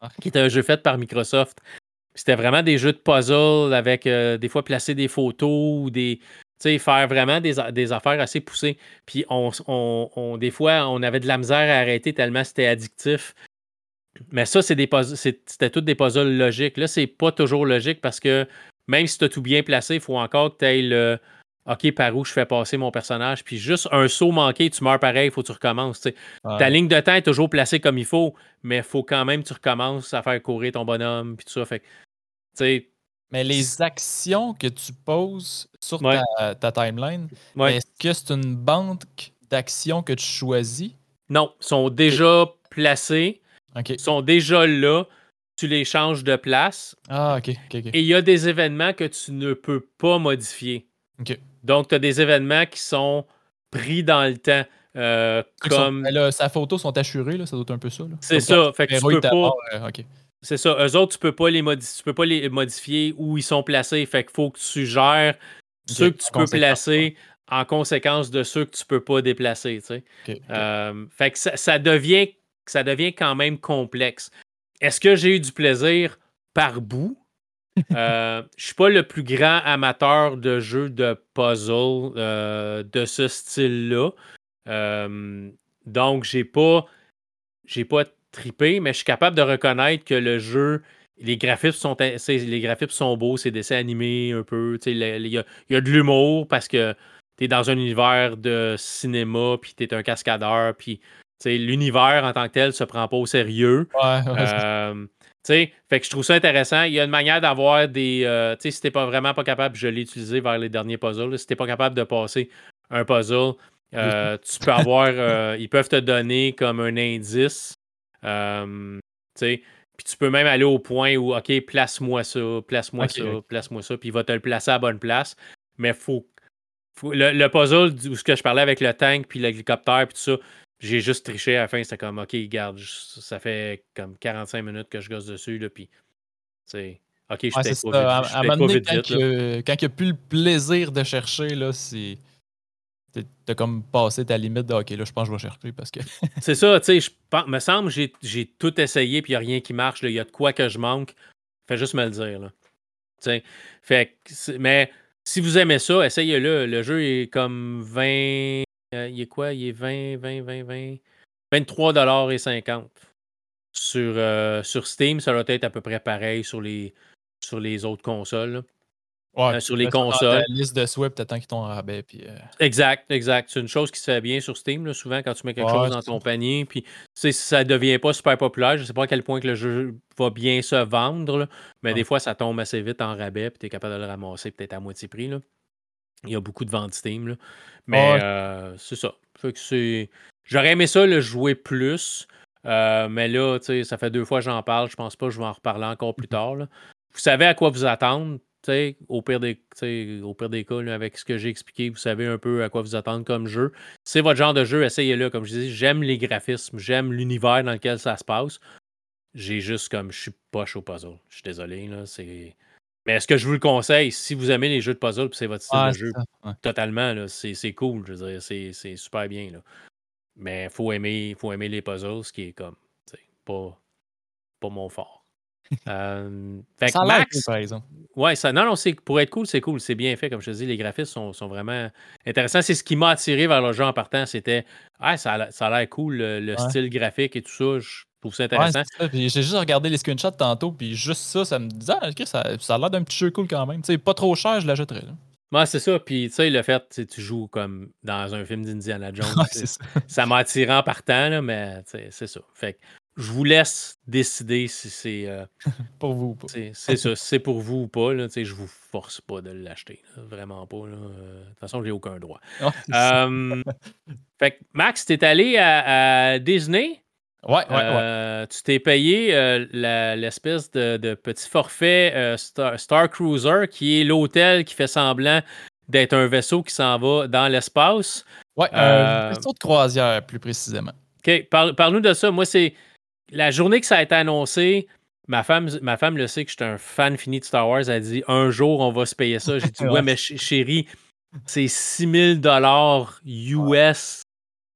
ah. qui était un jeu fait par Microsoft. C'était vraiment des jeux de puzzle avec euh, des fois placer des photos ou des. Tu sais, faire vraiment des, affaires assez poussées. Puis on, on, des fois, on avait de la misère à arrêter tellement c'était addictif. Mais ça, c'est des c'était toutes des puzzles logiques. Là, c'est pas toujours logique parce que même si tu as tout bien placé, il faut encore que tu aies le OK, par où je fais passer mon personnage. Puis juste un saut manqué, tu meurs pareil, il faut que tu recommences. Ta ligne de temps est toujours placée comme il faut, mais il faut quand même que tu recommences à faire courir ton bonhomme. Puis tout ça. Fait mais les actions que tu poses sur ta, timeline, est-ce que c'est une banque d'actions que tu choisis? Non, sont déjà placées. Sont déjà là. Tu les changes de place. Ah, OK. Et il y a des événements que tu ne peux pas modifier. Donc, tu as des événements qui sont pris dans le temps. Euh, comme... sa photo sont assurées, là, ça doit être un peu ça. C'est ça. Fait que tu peux pas... Euh, c'est ça. Eux autres, tu peux pas les modifier, peux pas les modifier où ils sont placés. Fait qu'il faut que tu gères ceux que tu peux placer en conséquence de ceux que tu peux pas déplacer. Euh, fait que ça, devient, ça devient quand même complexe. Est-ce que j'ai eu du plaisir? Par bout? euh, je suis pas le plus grand amateur de jeux de puzzle euh, de ce style-là. Euh, donc, j'ai pas, j'ai pas trippé, mais je suis capable de reconnaître que le jeu, les graphismes sont, les graphismes sont beaux, c'est dessins animés un peu. Il y a, y a, de l'humour parce que tu es dans un univers de cinéma, puis tu es un cascadeur, puis l'univers en tant que tel se prend pas au sérieux. Ouais, euh, fait que je trouve ça intéressant. Il y a une manière d'avoir des. Euh, tu sais, si t'es pas vraiment pas capable, je l'ai utilisé vers les derniers puzzles, si t'es pas capable de passer un puzzle, euh, tu peux avoir. ils peuvent te donner comme un indice. puis tu peux même aller au point où, OK, place-moi ça, place-moi ça, place-moi ça, puis il va te le placer à la bonne place. Mais faut. faut le, le, puzzle où ce que je parlais avec le tank, puis l'hélicoptère, puis tout ça, j'ai juste triché à la fin. C'était comme, OK, garde, ça fait comme 45 minutes que je gosse dessus, là, puis, c'est. OK, je suis pas, vite, à, à quand, il n'y a plus le plaisir de chercher, là, c'est. T'as comme passé ta limite de OK, là, je pense que je vais chercher parce que. c'est ça, tu sais, je me semble j'ai j'ai tout essayé puis il n'y a rien qui marche. Il y a de quoi que je manque. Fais juste me le dire. Là. sais Fait mais si vous aimez ça, essayez-le. Le jeu est comme 20 euh, il est quoi? Il est 20, 20, 20, 20. 23,50 sur, euh, sur Steam. Ça doit être à peu près pareil sur les, sur les autres consoles. Ouais, euh, sur les consoles. La liste de souhaits, peut-être qu'ils t'ont rabais. Puis, Exact, exact. C'est une chose qui se fait bien sur Steam, là, souvent, quand tu mets quelque chose dans ton panier. Puis, ça devient pas super populaire. Je sais pas à quel point que le jeu va bien se vendre, mais des fois, ça tombe assez vite en rabais. Puis, tu es capable de le ramasser peut-être à moitié prix. Là. Il y a beaucoup de ventes Steam. Là. Mais euh, c'est ça. J'aurais aimé ça le jouer plus. Euh, mais là, ça fait deux fois que j'en parle. Je pense pas que je vais en reparler encore plus tard. Vous savez à quoi vous attendre. Au pire, des, au pire des cas, avec ce que j'ai expliqué, vous savez un peu à quoi vous attendre comme jeu. C'est votre genre de jeu, essayez-le. Comme je dis, j'aime les graphismes, j'aime l'univers dans lequel ça se passe. J'ai juste comme je suis poche au puzzle. Je suis désolé. Là, c'est mais est-ce que je vous le conseille? Si vous aimez les jeux de puzzle c'est votre style de jeu, totalement, c'est cool. Je veux dire, c'est super bien. Là. Mais il faut aimer, faut aimer les puzzles, ce qui est comme pas, pas mon fort. euh, fait ça Max, par exemple. Ouais, ça, non, non, pour être cool, c'est cool. C'est bien fait, comme je te dis. Les graphismes sont, sont vraiment intéressants. C'est ce qui m'a attiré vers le jeu en partant. C'était, ah, ça a, ça a l'air cool, le, style graphique et tout ça. Je, trouve ça intéressant. j'ai juste regardé les screenshots tantôt, puis juste ça, ça me disait, ah, ça, ça a l'air d'un petit jeu cool quand même. sais pas trop cher, je l'achèterais. Ouais, c'est ça. Puis, tu sais, le fait, tu joues comme dans un film d'Indiana Jones. ça m'a attiré en partant, là, mais c'est ça. Fait que je vous laisse décider si c'est. Euh, pour vous ou pas. C'est ça, c'est pour vous ou pas. Là, je vous force pas de l'acheter. Vraiment pas. Là. Euh, de toute façon, j'ai aucun droit. Euh, fait que, Max, t'es allé à Disney? Ouais, euh, Tu t'es payé euh, l'espèce de, petit forfait euh, Star, Cruiser, qui est l'hôtel qui fait semblant d'être un vaisseau qui s'en va dans l'espace. Ouais, un vaisseau de croisière, plus précisément. OK, parle-nous de ça. Moi, c'est la journée que ça a été annoncé. Ma femme, ma femme le sait que je suis un fan fini de Star Wars. Elle a dit un jour, on va se payer ça. J'ai dit, ouais, mais chérie, c'est 6000 dollars US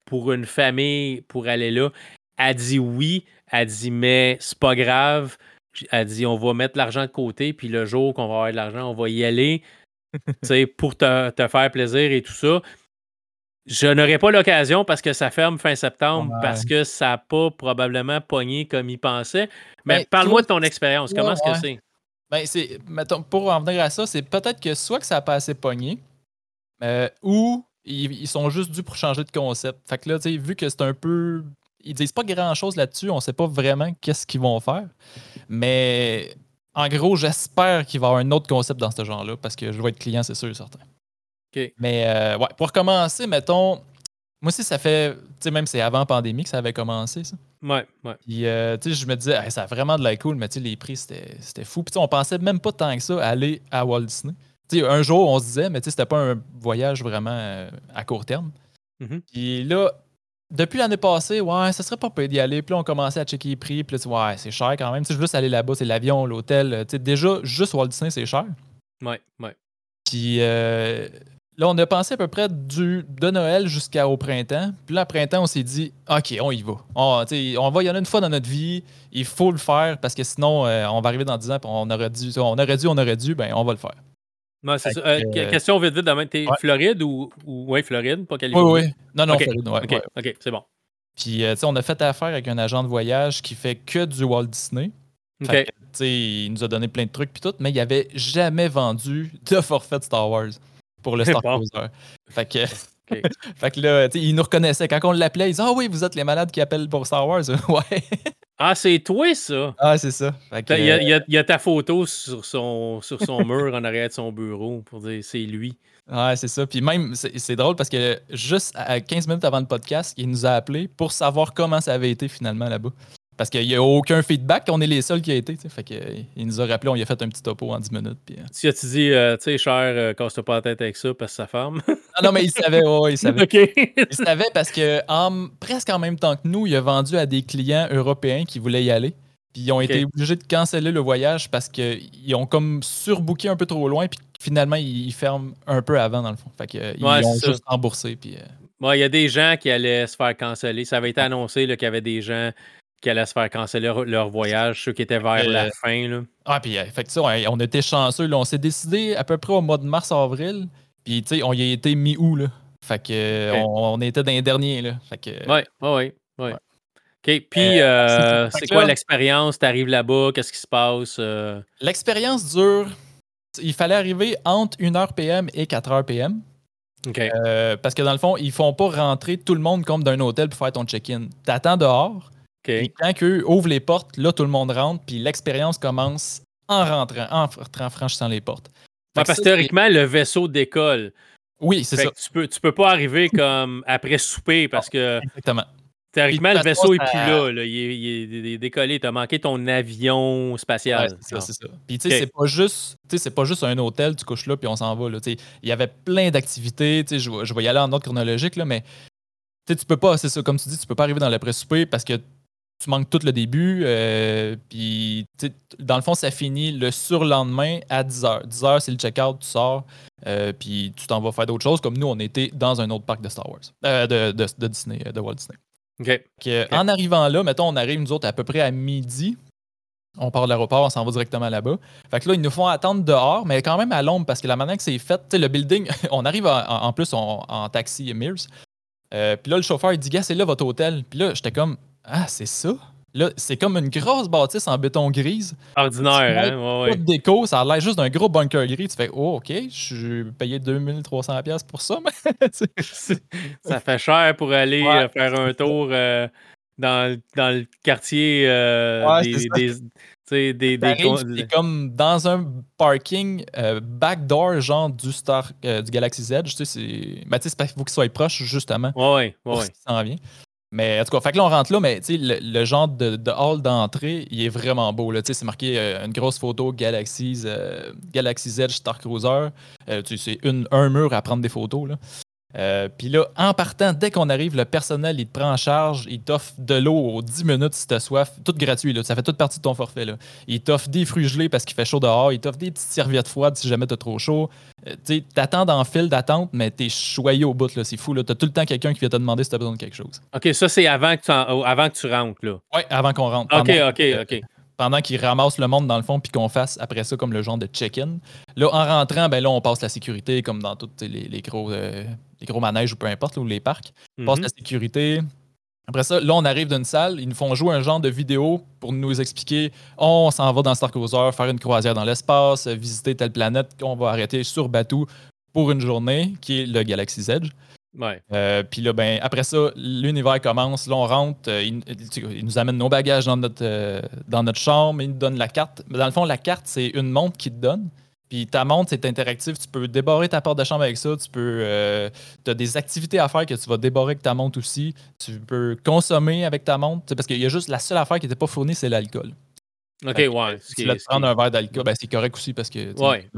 pour une famille pour aller là. Elle dit oui. Elle dit, mais c'est pas grave. Elle dit, on va mettre l'argent de côté, puis le jour qu'on va avoir de l'argent, on va y aller pour te, te, faire plaisir et tout ça. Je n'aurai pas l'occasion parce que ça ferme fin septembre, parce que ça n'a pas probablement pogné comme il pensait. Mais ben, parle-moi de ton expérience. Comment est-ce que c'est? Ben, c'est, pour en venir à ça, c'est peut-être que soit que ça n'a pas assez pogné, euh, ou ils, sont juste dus pour changer de concept. Fait que là, vu que c'est un peu. Ils disent pas grand-chose là-dessus, on sait pas vraiment qu'est-ce qu'ils vont faire. Mais en gros, j'espère qu'il va y avoir un autre concept dans ce genre-là, parce que je vais être client, c'est sûr et certain. Mais euh, ouais, pour commencer, mettons, moi aussi, ça fait, tu sais, même c'est avant pandémie que ça avait commencé, ça. Ouais, ouais. Puis, euh, tu sais, je me disais, ça a vraiment de la cool, mais tu sais, les prix, c'était fou. Puis, on pensait même pas tant que ça aller à Walt Disney. Tu sais, un jour, on se disait, mais tu sais, c'était pas un voyage vraiment euh, à court terme. Mm-hmm. Puis là, depuis l'année passée, ouais, ça serait pas peut d'y aller. Puis là, on commençait à checker les prix. Puis là, ouais, c'est cher quand même. Tu sais, juste aller là-bas, c'est l'avion, l'hôtel. Tu sais, déjà, juste Walt Disney, c'est cher. Ouais, ouais. Puis Là, on a pensé à peu près du, de Noël jusqu'au printemps. Puis là, printemps, on s'est dit, OK, on y va. On, on va y en a une fois dans notre vie. Il faut le faire parce que sinon, euh, on va arriver dans 10 ans on aurait dû, on aurait dû, on aurait dû, ben on va le faire. C'est euh, question vite, vite, demain. T'es Floride ou, ou. Oui, Floride, pas Californie? Oui, oui. Non, non, Floride, ouais, OK, c'est bon. Puis, euh, sais, on a fait affaire avec un agent de voyage qui fait que du Walt Disney. OK. il nous a donné plein de trucs, puis tout, mais il avait jamais vendu de forfait Star Wars pour le Star Cruiser. Fait que. fait que là, il nous reconnaissait. Quand on l'appelait, il disait Ah oui, vous êtes les malades qui appellent pour Star Wars. ouais. Ah, c'est toi, ça? Ah, c'est ça. il, y a, ta photo sur son, sur son mur en arrière de son bureau pour dire c'est lui. Ouais, c'est ça. Puis même, c'est drôle parce que juste à 15 minutes avant le podcast, il nous a appelé pour savoir comment ça avait été finalement là-bas. Parce qu'il n'y a aucun feedback, on est les seuls qui a été. Fait que, il nous a rappelé, on lui a fait un petit topo en 10 minutes. Puis, euh. Tu dit, euh, tu sais, cher, euh, casse-toi pas la tête avec ça parce que sa femme? non, non, mais il savait, ouais, il savait. il savait parce que en, presque en même temps que nous, il a vendu à des clients européens qui voulaient y aller. Puis ils ont été obligés de canceller le voyage parce qu'ils ont comme surbooké un peu trop loin. Puis finalement, ils, ferment un peu avant, dans le fond. Fait qu'ils ont juste remboursé. Puis. il y a des gens qui allaient se faire canceller. Ça avait été annoncé qu'il y avait des gens qui allaient se faire canceller leur, voyage, ceux qui étaient vers la fin. Là. Ah, puis effectivement, on était chanceux. On s'est décidé à peu près au mois de mars-avril. Puis, tu sais, on y a été mi-août. Là. Fait que, on, était dans les derniers. Là. Fait que, oui, oui, oui. OK. Puis, euh, euh, c'est quoi l'expérience? Tu arrives là-bas, qu'est-ce qui se passe? Euh? L'expérience dure. Il fallait arriver entre 1h PM et 4h PM. OK. parce que dans le fond, ils font pas rentrer tout le monde comme d'un hôtel pour faire ton check-in. T'attends dehors. Quand eux ouvrent les portes, là, tout le monde rentre, puis l'expérience commence en rentrant, en, franchissant les portes. parce que théoriquement, le vaisseau décolle. Oui, c'est ça. Tu peux, tu peux pas arriver comme après souper parce que. Exactement. Théoriquement, le vaisseau n'est plus là, Il, est, décollé. Tu as manqué ton avion spatial. c'est ça, c'est ça. Puis, tu sais, c'est pas juste. c'est pas juste un hôtel, tu couches là, puis on s'en va. Là, il y avait plein d'activités. Je, je vais y aller en ordre chronologique, là, mais tu peux pas, c'est ça, comme tu dis, tu peux pas arriver dans l'après-souper parce que tu manques tout le début. Euh, puis, dans le fond, ça finit le surlendemain à 10h. 10h, c'est le check-out, tu sors, euh, puis tu t'en vas faire d'autres choses. Comme nous, on était dans un autre parc de Star Wars, euh, de, Disney, de Walt Disney. OK. En arrivant là, mettons, on arrive, nous autres, à peu près à midi. On part de l'aéroport, on s'en va directement là-bas. Fait que là, ils nous font attendre dehors, mais quand même à l'ombre, parce que la manière que c'est fait, tu sais, le building, on arrive en, plus en taxi Mears. puis là, le chauffeur, il dit, gars, c'est là votre hôtel. Puis là, j'étais comme, ah, c'est ça? Là, c'est comme une grosse bâtisse en béton grise. Ordinaire, hein? Ouais, Pas de déco, ça a l'air juste d'un gros bunker gris. Tu fais, oh, OK, je suis payé 2300$ pour ça. Mais ça fait cher pour aller euh, faire un tour euh, dans, dans, le quartier euh, des. des, des, comme dans un parking backdoor, genre du Star du Galaxy Edge. Tu sais, c'est. Ben, sais, faut qu'il soit proche, justement. Ouais, ouais, ouais. Ça en vient. Mais en tout cas, fait que là, on rentre là, mais le, le genre de, hall d'entrée, il est vraiment beau. C'est marqué euh, une grosse photo Galaxy, euh, Edge Star Cruiser. Euh, c'est un mur à prendre des photos. Là. Euh, puis là, en partant, dès qu'on arrive, le personnel, il te prend en charge, il t'offre de l'eau aux 10 minutes si t'as soif, tout gratuit, là, ça fait toute partie de ton forfait. Là. Il t'offre des fruits gelés parce qu'il fait chaud dehors, il t'offre des petites serviettes froides si jamais t'as trop chaud. Euh, tu t'attends dans le fil d'attente, mais t'es choyé au bout, c'est fou. T'as tout le temps quelqu'un qui vient te demander si t'as besoin de quelque chose. OK, ça, c'est avant, que tu avant que tu rentres. là. Oui, avant qu'on rentre. OK, OK, OK pendant qu'ils ramassent le monde dans le fond puis qu'on fasse après ça comme le genre de check-in. Là, en rentrant, ben là, on passe la sécurité comme dans tous les, gros, euh, les gros manèges ou peu importe, ou les parcs. On passe mhm. la sécurité. Après ça, là, on arrive d'une salle, ils nous font jouer un genre de vidéo pour nous expliquer on s'en va dans Star Cruiser, faire une croisière dans l'espace, visiter telle planète qu'on va arrêter sur Batuu pour une journée, qui est le Galaxy's Edge. Euh, puis là, ben, après ça, l'univers commence. Là, on rentre. Euh, il, nous amène nos bagages dans notre, euh, dans notre chambre. Il nous donne la carte. Dans le fond, la carte, c'est une montre qui te donne. Puis ta montre, c'est interactif. Tu peux débarrer ta porte de chambre avec ça. Tu peux. as des activités à faire que tu vas débarrer avec ta montre aussi. Tu peux consommer avec ta montre. Parce qu'il y a juste la seule affaire qui n'était pas fournie, c'est l'alcool. OK, ouais. Si tu veux prendre un verre d'alcool, ben, c'est correct aussi parce que. Ouais.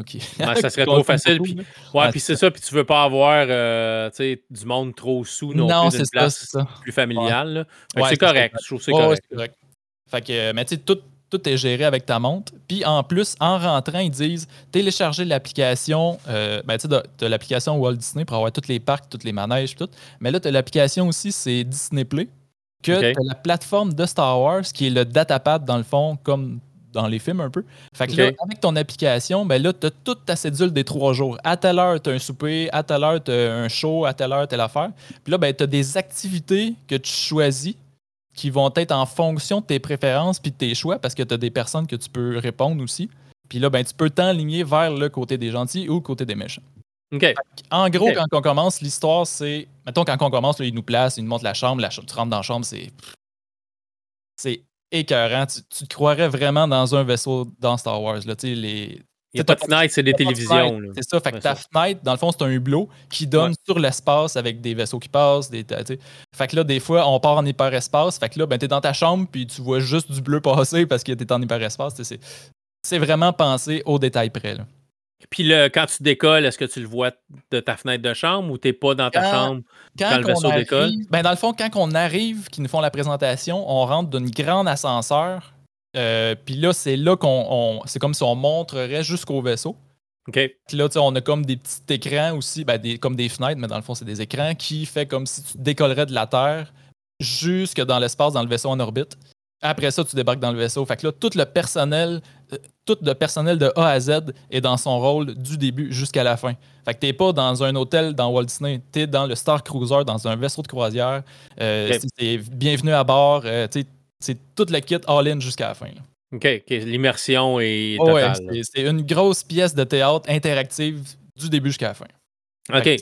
ça serait trop facile. Puis, ouais, puis c'est ça. Puis tu veux pas avoir euh, du monde trop sous non, non plus, une place plus familiale. c'est correct. Je trouve que c'est correct. correct. Fait que, mais tu sais, tout, tout est géré avec ta montre. Puis en plus, en rentrant, ils disent télécharger l'application. Euh, ben, tu as l'application Walt Disney pour avoir tous les parcs, tous les manèges, tout. Mais là, tu as l'application aussi, c'est Disney Play que tu la plateforme de Star Wars qui est le datapad dans le fond, comme dans les films un peu. Fait que là, avec ton application, ben là, tu as toute ta cédule des trois jours. À telle heure, tu as un souper, à telle heure, tu as un show, à telle heure, telle affaire. Puis là, ben, tu as des activités que tu choisis qui vont être en fonction de tes préférences puis de tes choix parce que tu as des personnes que tu peux répondre aussi. Puis là, ben, tu peux t'enligner vers le côté des gentils ou le côté des méchants. En gros, quand on commence, l'histoire, c'est. Mettons, quand on commence, là, il nous place, il nous montre la chambre, la tu rentres dans la chambre, c'est. C'est écœurant. Tu, tu, te croirais vraiment dans un vaisseau dans Star Wars. Là. Les, n'y a pas de fenêtre, c'est des télévisions. C'est ça. Fait que ta fenêtre, dans le fond, c'est un hublot qui donne sur l'espace avec des vaisseaux qui passent. Des, fait que là, des fois, on part en hyperespace. Fait que là, ben, t'es dans ta chambre, puis tu vois juste du bleu passer parce que t'es en hyperespace. C'est vraiment pensé au détail près. Là. Puis le, quand tu décolles, est-ce que tu le vois de ta fenêtre de chambre ou tu n'es pas dans ta chambre quand, le vaisseau décolle? Ben dans le fond, quand on arrive, qu'ils nous font la présentation, on rentre d'une grande ascenseur. Euh, puis là, c'est là qu'on. C'est comme si on montrerait jusqu'au vaisseau. OK. Puis là, on a comme des petits écrans aussi, ben, des, comme des fenêtres, mais dans le fond, c'est des écrans qui fait comme si tu décollerais de la Terre jusque dans l'espace, dans le vaisseau en orbite. Après ça, tu débarques dans le vaisseau. Fait que là, tout le personnel, euh, tout le personnel de A à Z est dans son rôle du début jusqu'à la fin. Fait que t'es pas dans un hôtel dans Walt Disney, t'es dans le Star Cruiser, dans un vaisseau de croisière. Euh, c'est bienvenu à bord. Euh, c'est toute le kit all-in jusqu'à la fin. OK, l'immersion est totale. c'est une grosse pièce de théâtre interactive du début jusqu'à la fin. OK.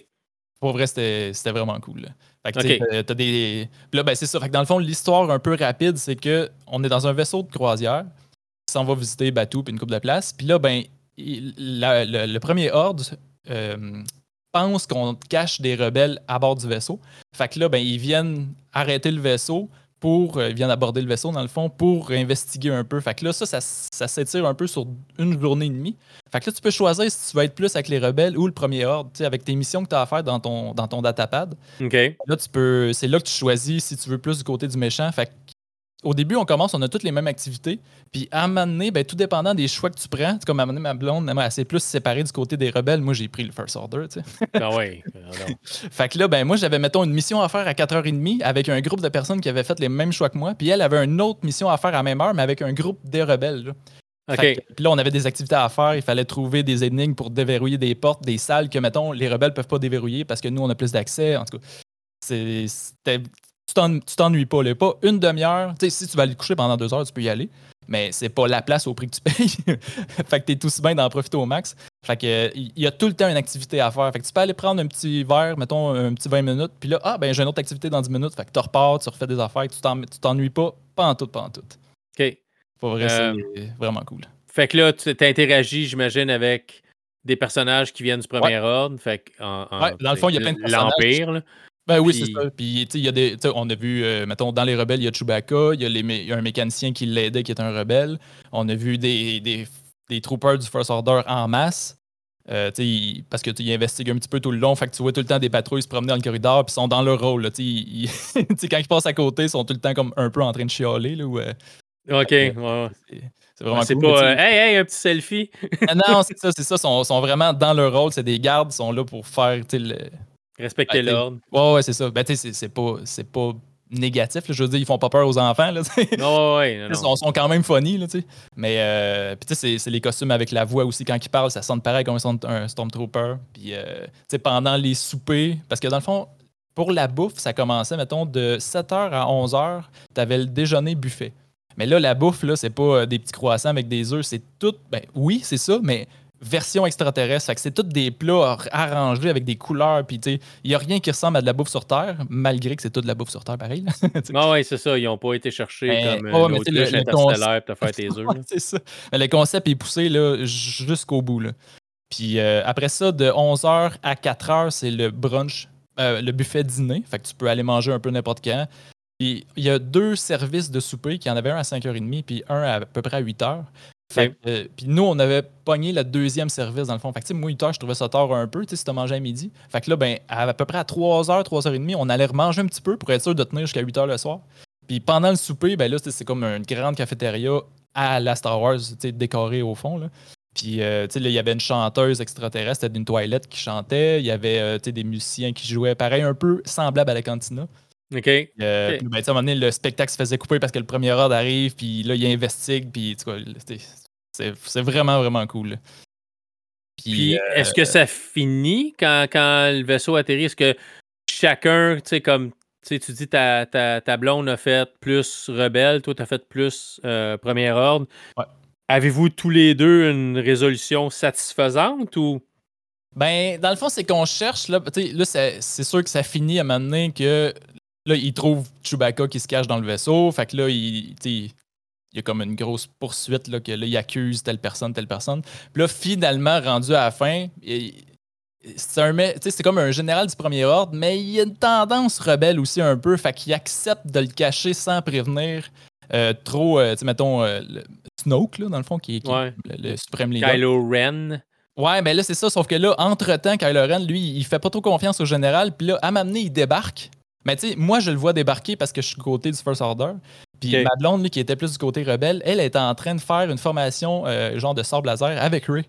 pour vrai, c'était vraiment cool. Fait que, t'as des. là, ben, c'est ça. Fait que dans le fond, l'histoire un peu rapide, c'est que on est dans un vaisseau de croisière qui s'en va visiter Batou puis une coupe de place. Puis là, ben, le, premier ordre euh, pense qu'on cache des rebelles à bord du vaisseau. Fait que là, ben, ils viennent arrêter le vaisseau pour. Euh, ils viennent aborder le vaisseau, dans le fond, pour investiguer un peu. Fait que là, ça, ça, s'étire un peu sur une journée et demie. Fait que là, tu peux choisir si tu veux être plus avec les rebelles ou le premier ordre, avec tes missions que tu as à faire dans ton, dans ton datapad. OK. Là, tu peux. C'est là que tu choisis si tu veux plus du côté du méchant. Fait que au début, on commence, on a toutes les mêmes activités. Puis à un moment donné, ben, tout dépendant des choix que tu prends, comme à un moment donné, ma blonde, elle s'est plus séparée du côté des rebelles. Moi, j'ai pris le First Order, tu sais. Ah oui. fait que là, ben, moi, j'avais, mettons, une mission à faire à 4h30 avec un groupe de personnes qui avaient fait les mêmes choix que moi. Puis elle avait une autre mission à faire à la même heure, mais avec un groupe des rebelles. Là. puis là, on avait des activités à faire. Il fallait trouver des énigmes pour déverrouiller des portes, des salles que, mettons, les rebelles peuvent pas déverrouiller parce que nous, on a plus d'accès. En tout cas, c'était tu t'ennuies pas. Là. Pas une demi-heure. Si tu vas aller te coucher pendant deux heures, tu peux y aller. Mais c'est pas la place au prix que tu payes. fait que t'es tout bien d'en profiter au max. Fait que il y a tout le temps une activité à faire. Fait que tu peux aller prendre un petit verre, mettons un petit 20 minutes, puis là, ah ben j'ai une autre activité dans 10 minutes. Fait que tu repars, tu refais des affaires, tu t'ennuies pas, pas en tout, pas en tout. OK. Pour vrai, c'est euh, vraiment cool. Fait que là, tu interagis, j'imagine, avec des personnages qui viennent du premier ordre. Fait que dans le fond, il y a plein de personnages. L'Empire. Ben oui, c'est ça. Puis, il y a des. On a vu, euh, mettons, dans les rebelles, il y a Chewbacca, il y, a un mécanicien qui l'aidait qui est un rebelle. On a vu des, des, des troopers du First Order en masse. Euh, parce que tu investigues un petit peu tout le long, fait que tu vois tout le temps des patrouilles se promener dans le corridor, puis sont dans leur rôle. Là, quand ils passent à côté, ils sont tout le temps comme un peu en train de chialer. Là, euh, ok, ouais. C'est vraiment C'est pas euh, Hey, hey, un petit selfie. Ah non, c'est ça, c'est ça. Ils sont, sont, vraiment dans leur rôle. C'est des gardes, ils sont là pour faire. Le... Respecter ben, l'ordre. Ouais, ouais, c'est ça. Ben, tu sais, c'est pas, pas négatif. Je veux dire, ils font pas peur aux enfants. Là, ouais, Ils sont, sont, quand même funny. Là, mais euh, c'est les costumes avec la voix aussi. Quand ils parlent, ça sonne pareil comme un Stormtrooper. Puis euh, pendant les soupers, parce que dans le fond, pour la bouffe, ça commençait, mettons, de 7h à 11h, tu avais le déjeuner buffet. Mais là, la bouffe, là, c'est pas euh, des petits croissants avec des œufs, c'est tout. Ben oui, c'est ça, mais version extraterrestre. Fait que c'est tous des plats arrangés avec des couleurs. Puis, il n'y a rien qui ressemble à de la bouffe sur Terre, malgré que c'est tout de la bouffe sur Terre, pareil. ah ouais, c'est ça. Ils n'ont pas été cherchés comme oh, mais le, le concept... pour faire tes œufs. c'est ça. Mais le concept est poussé là, jusqu'au bout. Là. Puis euh, après ça, de 11h à 4h, c'est le brunch, euh, le buffet dîner. Fait que tu peux aller manger un peu n'importe quand. Puis il y a deux services de souper, qui en avait un à 5h30 puis un à, à peu près à 8h. Euh, puis nous, on avait pogné le deuxième service dans le fond. Fait que, moi, 8 heures, je trouvais ça tard un peu, si tu as mangé à midi. Fait que là, ben, à, peu près à 3h, 3h30, on allait remanger un petit peu pour être sûr de tenir jusqu'à 8 h le soir. Puis pendant le souper, ben là, c'est comme une grande cafétéria à la Star Wars, décorée au fond. Là. Puis, euh, il y avait une chanteuse extraterrestre, d'une toilette qui chantait. Il y avait euh, des musiciens qui jouaient, pareil, un peu semblable à la cantina. OK. Euh, ben, à un moment donné, le spectacle se faisait couper parce que le premier ordre arrive, puis là, il investigue, puis c'est vraiment, vraiment cool. Puis, est-ce que euh, ça finit quand, quand le vaisseau atterrit? Est-ce que chacun, tu sais, comme tu dis, ta, ta, ta, blonde a fait plus rebelle, toi, tu as fait plus euh, premier ordre. Avez-vous tous les deux une résolution satisfaisante ou? Ben, dans le fond, c'est qu'on cherche, là, là c'est sûr que ça finit à un moment donné que Là, il trouve Chewbacca qui se cache dans le vaisseau. Fait que là, il, il y a comme une grosse poursuite, là, que là, il accuse telle personne, telle personne. Puis là, finalement, rendu à la fin, c'est comme un général du premier ordre, mais il y a une tendance rebelle aussi un peu. Fait qu'il accepte de le cacher sans prévenir euh, trop, euh, tu sais, mettons, euh, Snoke, là, dans le fond, qui est, le, suprême leader. Kylo Ren. Ouais, mais là, c'est ça. Sauf que là, entre-temps, Kylo Ren, lui, il fait pas trop confiance au général. Puis là, à m'amener, il débarque. Mais tu sais, moi, je le vois débarquer parce que je suis du côté du First Order. Puis ma blonde, lui, qui était plus du côté rebelle, elle était en train de faire une formation euh, genre de sable laser avec Ray.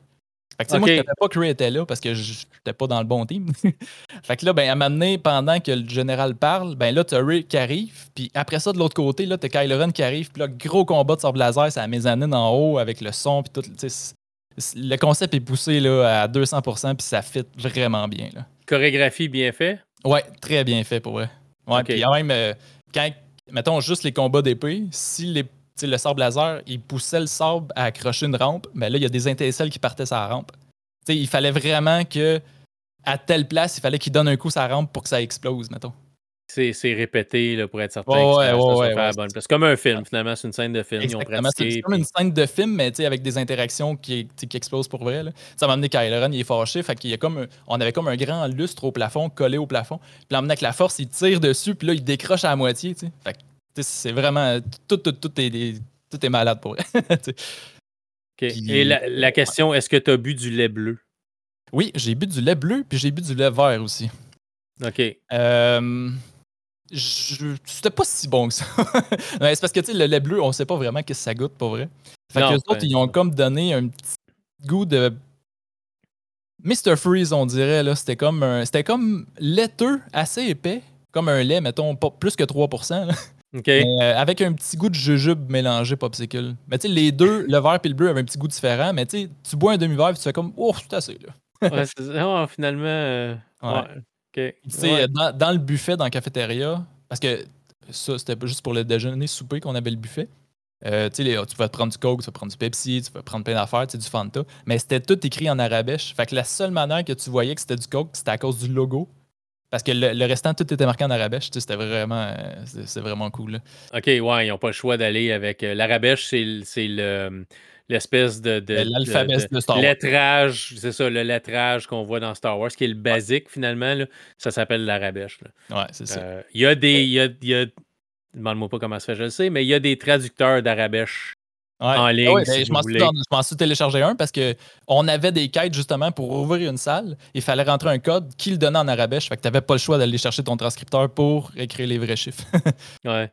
Fait que, moi, je ne savais pas que Ray était là parce que je n'étais pas dans le bon team. fait que là, ben, à m'amener pendant que le général parle, ben là, tu as Ray qui arrive. Puis après ça, de l'autre côté, là, tu as Kylo Ren qui arrive. Puis là, gros combat de sable laser, c'est la mezzanine en haut avec le son. Puis tout. Le concept est poussé là, à 200%, puis ça fit vraiment bien. Là. Chorégraphie bien fait? Ouais, très bien fait pour vrai. Ouais, puis même, euh, quand, mettons juste les combats d'épée, si les, le sable laser, il poussait le sable à accrocher une rampe, mais ben là, il y a des étincelles qui partaient la rampe. il fallait vraiment que, à telle place, il fallait qu'il donne un coup la rampe pour que ça explose, mettons c'est répété là, pour être certain ouais, ouais, ouais, bonne C'est comme un film, finalement, c'est une scène de film. C'est comme une scène de film, mais avec des interactions qui, qui explosent pour vrai. Là. Ça m'a amené Kylo Ren, il est fâché, fait qu'il y a comme on avait comme un grand lustre au plafond, collé au plafond. Puis là, avec la force, il tire dessus, puis là, il décroche à la moitié. Fait c'est vraiment. Tout, tout, tout, est, tout est malade pour vrai. Et la, la question, est-ce que tu as bu du lait bleu? Oui, j'ai bu du lait bleu, puis j'ai bu du lait vert aussi. OK. Euh, c'était pas si bon que ça. c'est parce que tu sais, le lait bleu, on sait pas vraiment que ça goûte, pour vrai. Fait que les autres, ils ont comme donné un petit goût de Mr. Freeze, on dirait. là. C'était comme, un... C'était comme laiteux, assez épais. Comme un lait, mettons, pas plus que 3%. Euh, avec un petit goût de jujube mélangé popsicle. Mais tu sais, les deux, le vert et le bleu, avaient un petit goût différent. Mais tu sais, tu bois un demi-verre et tu fais comme, oh, c'est assez, là. ouais, oh, finalement. Euh, ouais. Dans, le buffet, dans la cafétéria, parce que ça, c'était juste pour le déjeuner, souper qu'on avait le buffet. Euh, tu vas prendre du Coke, tu vas prendre du Pepsi, tu vas prendre plein d'affaires, du Fanta. Mais c'était tout écrit en arabèche. Fait que la seule manière que tu voyais que c'était du Coke, c'était à cause du logo. Parce que le, restant, tout était marqué en arabèche. C'était vraiment, c'est vraiment cool. OK, ouais, ils n'ont pas le choix d'aller avec. Euh, l'arabèche, c'est le, l'espèce de, de, de, Star Wars. lettrage, c'est ça, le lettrage qu'on voit dans Star Wars, qui est le basique finalement, ça s'appelle l'arabèche. Ouais, c'est ça. Euh, il y a des. Y a, y a, demande-moi pas comment ça fait, je le sais, mais il y a des traducteurs d'arabèche en ah ligne. Ben, je m'en suis, téléchargé un parce qu'on avait des quêtes justement pour ouvrir une salle. Il fallait rentrer un code qui le donnait en arabèche. Fait que tu n'avais pas le choix d'aller chercher ton transcripteur pour écrire les vrais chiffres. ouais.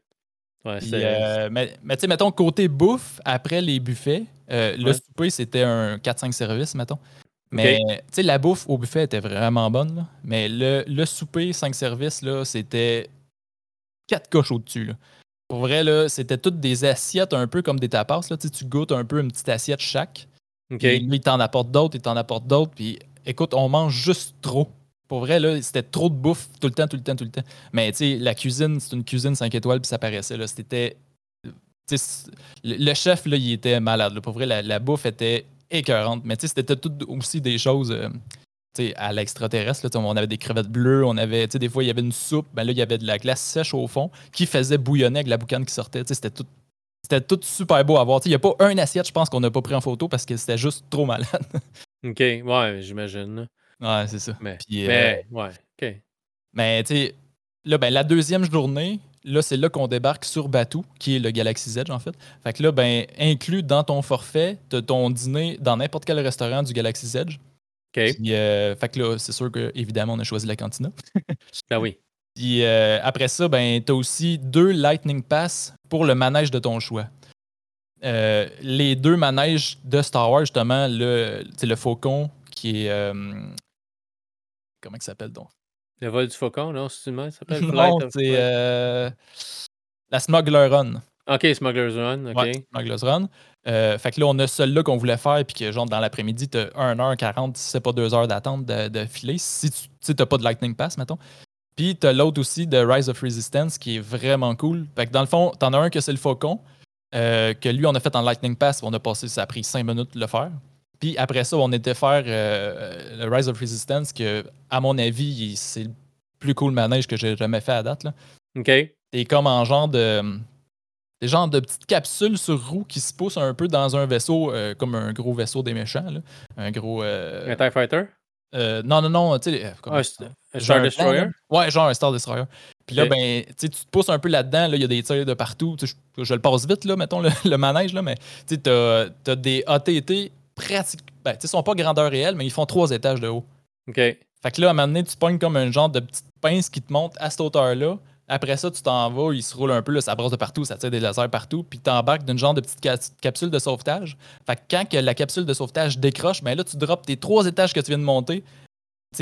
Ouais, euh, mais mais tu sais, mettons, côté bouffe, après les buffets, euh, le souper, c'était un 4-5 services, mettons. Mais tu sais, la bouffe au buffet était vraiment bonne. Mais le, le souper, 5 services, là, c'était 4 coches au-dessus. Pour vrai, là, c'était toutes des assiettes un peu comme des tapas. Là. Tu, tu goûtes un peu une petite assiette chaque. Okay. lui, il t'en apporte d'autres, il t'en apporte d'autres. Puis écoute, on mange juste trop. Pour vrai, là, c'était trop de bouffe tout le temps, tout le temps, tout le temps. Mais tu sais, la cuisine, c'est une cuisine 5 étoiles, puis ça paraissait. Là. C'était. Le chef, là, il était malade. Pour vrai, la, bouffe était écœurante. Mais c'était tout aussi des choses. Euh, à l'extraterrestre, on avait des crevettes bleues, on avait, des fois, il y avait une soupe, ben là, il y avait de la glace sèche au fond qui faisait bouillonner avec la boucane qui sortait. C'était tout, c'était tout super beau à voir. Il n'y a pas un assiette, je pense, qu'on n'a pas pris en photo parce que c'était juste trop malade. OK, ouais, j'imagine. Ouais, c'est ça. Mais, euh, ouais, OK. Mais, tu sais, là, ben, la deuxième journée, là, c'est là qu'on débarque sur Batou, qui est le Galaxy Edge, en fait. Fait que là, ben, inclus dans ton forfait, de ton dîner dans n'importe quel restaurant du Galaxy Edge. Euh, fait que là, c'est sûr qu'évidemment, on a choisi la cantina. ben oui. Puis euh, après ça, ben, tu as aussi deux Lightning Pass pour le manège de ton choix. Euh, les deux manèges de Star Wars, justement, le, le Faucon qui est. comment il s'appelle donc? Le vol du Faucon, non C'est ça s'appelle? Non, c'est la Smuggler Run. Ok, Smuggler's Run. Ok. Smuggler's Run. Euh, fait que là, on a celui-là qu'on voulait faire, puis que genre dans l'après-midi, tu as 1h40, si c'est pas 2 heures d'attente de, de, filer, si tu n'as pas de Lightning Pass, mettons. Puis tu as l'autre aussi de Rise of Resistance qui est vraiment cool. Fait que dans le fond, t'en as un que c'est le Faucon, euh, que lui, on a fait en Lightning Pass, on a passé, ça a pris 5 minutes de le faire. Puis après ça, on était faire euh, le Rise of Resistance, que à mon avis, c'est le plus cool manège que j'ai jamais fait à date. Là. OK. Et comme en genre de des genres de petites capsules sur roues qui se poussent un peu dans un vaisseau, euh, comme un gros vaisseau des méchants. Là. Un gros. Euh, un TIE Fighter? Non, non, non. Tu sais, un, Star Destroyer? Ouais, genre un Star Destroyer. Puis là, ben, tu te pousses un peu là-dedans. Il y a des tirs de partout. Je, je, le passe vite, là, mettons, le, manège, là, mais tu as, as, des ATT pratiques. Ben, ils sont pas grandeur réelle, mais ils font trois étages de haut. OK. Fait que là, à un moment donné, tu pognes comme un genre de petite pince qui te monte à cette hauteur-là. Après ça, tu t'en vas, il se roule un peu, là, ça brasse de partout, ça tire des lasers partout, puis tu embarques d'une genre de petite capsule de sauvetage. Fait que quand que la capsule de sauvetage décroche, ben là, tu drops tes trois étages que tu viens de monter,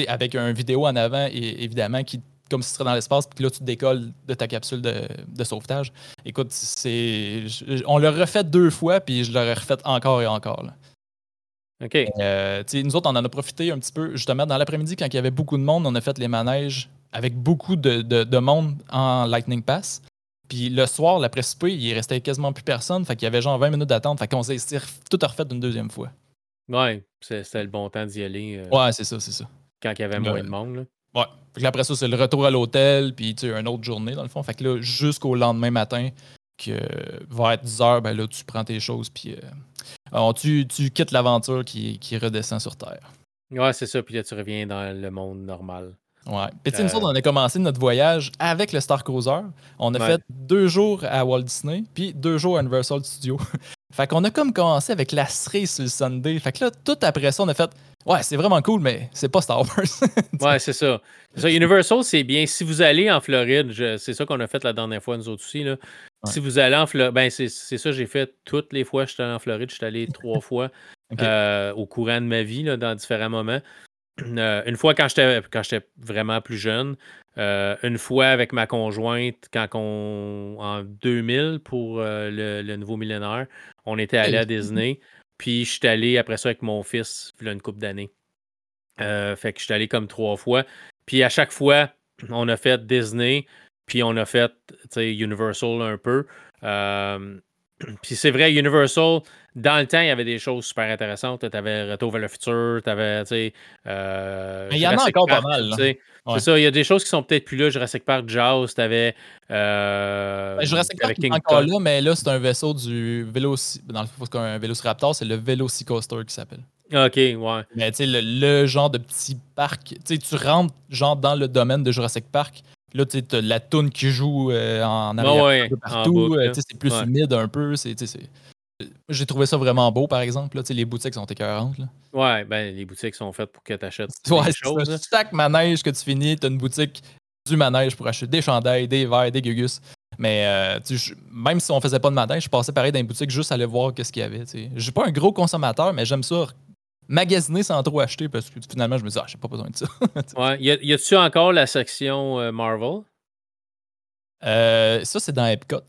avec un vidéo en avant, et, évidemment, qui comme si tu serais dans l'espace, puis là, tu décolles de ta capsule de, sauvetage. Écoute, c'est. On l'a refait deux fois, puis je l'aurais refait encore et encore. OK. Euh, nous autres, on en a profité un petit peu, justement, dans l'après-midi, quand il y avait beaucoup de monde, on a fait les manèges avec beaucoup de, monde en Lightning Pass. Puis le soir, l'après-souper, il restait quasiment plus personne. Fait qu'il y avait genre 20 minutes d'attente. Fait qu'on s'est tout refait une deuxième fois. Ouais, c'était le bon temps d'y aller. Euh, ouais, c'est ça, c'est ça. Quand il y avait moins de monde. Là. Ouais. Fait que après ça, c'est le retour à l'hôtel, puis tu sais, une autre journée, dans le fond. Fait que là, jusqu'au lendemain matin, que va être 10 heures, ben là, tu prends tes choses, puis euh, tu, tu, quittes l'aventure qui, qui redescend sur Terre. Ouais, c'est ça. Puis là, tu reviens dans le monde normal. Ouais. Puis, euh... nous on a commencé notre voyage avec le Star Cruiser. On a fait deux jours à Walt Disney, puis deux jours à Universal Studios. fait qu'on a comme commencé avec la cerise sur le Sunday. Fait que là, tout après ça, on a fait Ouais, c'est vraiment cool, mais c'est pas Star Wars. ouais, c'est ça. ça. Universal, c'est bien. Si vous allez en Floride, c'est ça qu'on a fait la dernière fois, nous autres aussi. Là. Si vous allez en Floride, ben c'est ça, j'ai fait toutes les fois que j'étais en Floride. Je suis allé trois fois euh, au courant de ma vie, là, dans différents moments. Euh, une fois quand j'étais vraiment plus jeune, euh, une fois avec ma conjointe quand on en 2000 pour euh, le, nouveau millénaire, on était allé à Disney. Puis je suis allé après ça avec mon fils, il une couple d'années. fait que je suis allé comme trois fois. Puis à chaque fois, on a fait Disney, puis on a fait Universal un peu. Puis c'est vrai, Universal, dans le temps, il y avait des choses super intéressantes. Tu avais Retour vers le futur, tu avais. Euh, Mais il y en a encore pas mal. C'est ça, il y a des choses qui sont peut-être plus là. Jurassic Park, Jaws, tu avais. Euh, ben, Jurassic Park est encore là, mais là, c'est un vaisseau du vélo. Dans le fond, c'est un Vélociraptor, c'est le Velocicoaster qui s'appelle. Ok, ouais. Mais tu sais, le, genre de petit parc, tu sais, tu rentres genre dans le domaine de Jurassic Park. Là, tu sais, la toune qui joue euh, en arrière partout. Euh, c'est plus humide un peu. C'est, j'ai trouvé ça vraiment beau, par exemple. Là, les boutiques sont écœurantes. Là. Ouais, ben les boutiques sont faites pour que tu achètes ouais, choses. Chaque manège que tu finis, tu as une boutique du manège pour acheter des chandails, des verres, des gugus. Mais euh, même si on faisait pas de manège, je passais pareil dans une boutique juste à aller voir qu'est-ce qu'il y avait. Je suis pas un gros consommateur, mais j'aime ça magasiner sans trop acheter parce que finalement, je me dis, ah, j'ai pas besoin de ça. ouais. Y a-tu encore la section euh, Marvel? Euh, ça, c'est dans Epcot.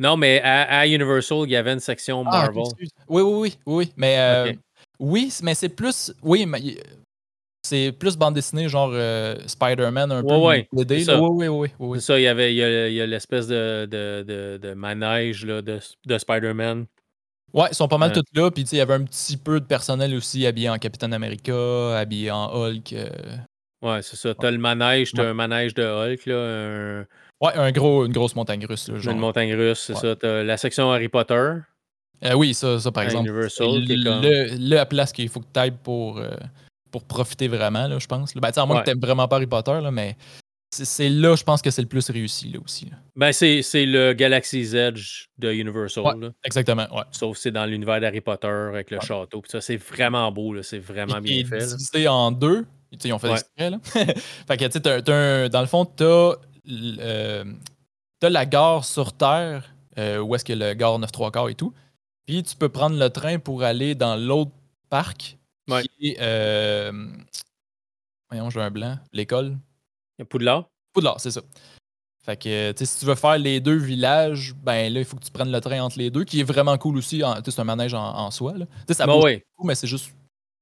Non, mais à, Universal, il y avait une section ah, Marvel. oui, oui, oui, oui. Mais euh, oui, mais c'est plus. Oui, mais c'est plus bande dessinée, genre Spider-Man, un peu. Oui, oui, oui, oui, oui. C'est ça, il y avait il y a, l'espèce de, de, de, de, manège là, de, de Spider-Man. Ouais, ils sont pas mal tous là. Puis il y avait un petit peu de personnel aussi habillé en Captain America, habillé en Hulk. Euh. Ouais, c'est ça. T'as le manège, t'as un manège de Hulk, là. Un... Ouais, un gros, une grosse montagne russe. Là, Une montagne russe, c'est ça. T'as la section Harry Potter. Euh, oui, ça, ça par exemple. Universal, le, la place qu'il faut que tu ailles pour, euh, pour profiter vraiment, là, je pense. Ben, à moins que tu vraiment pas Harry Potter, là, mais c'est là, je pense que c'est le plus réussi là aussi. Ben, c'est le Galaxy's Edge de Universal. exactement, ouais. Sauf c'est dans l'univers d'Harry Potter avec le château. ça, c'est vraiment beau, c'est vraiment bien fait. C'est en deux. Ils ont fait exprès. Là. fait que, tu dans le fond, euh, la gare sur Terre, euh, où est-ce que le gare 9 3 quarts et tout. Puis tu peux prendre le train pour aller dans l'autre parc, qui est. Euh, voyons, j'ai un blanc. L'école. Poudlard? Poudlard, c'est ça. Fait que, tu sais, si tu veux faire les deux villages, ben là, il faut que tu prennes le train entre les deux, qui est vraiment cool aussi. C'est un manège en, soi. Là. Ça bah ouais. mais c'est juste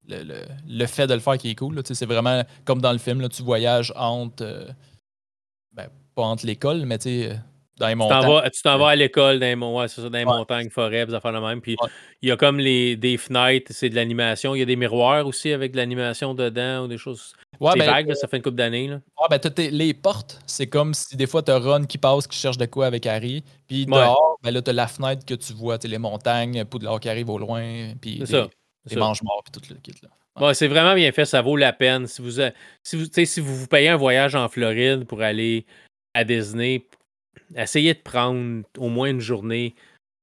le, le, fait de le faire qui est cool. C'est vraiment comme dans le film, là, tu voyages entre. Euh, ben, pas entre l'école, mais tu sais, dans les montagnes. Tu t'en vas, à l'école dans les, ouais, ça, dans les montagnes, forêts, des affaires de même. Puis il y a comme les, des fenêtres, c'est de l'animation. Il y a des miroirs aussi avec de l'animation dedans ou des choses. Ouais, c'est ben, vague, ça fait une couple d'années. Ouais, ben, les portes, c'est comme si des fois tu as Ron qui passe, qui cherche de quoi avec Harry. Puis dehors, ben là, tu as la fenêtre que tu vois, les montagnes, Poudlard qui arrive au loin. Puis les, mange-morts, puis tout le kit. Là. Ouais. c'est vraiment bien fait, ça vaut la peine. Si vous, si vous, si vous vous payez un voyage en Floride pour aller à Disney, essayez de prendre au moins une journée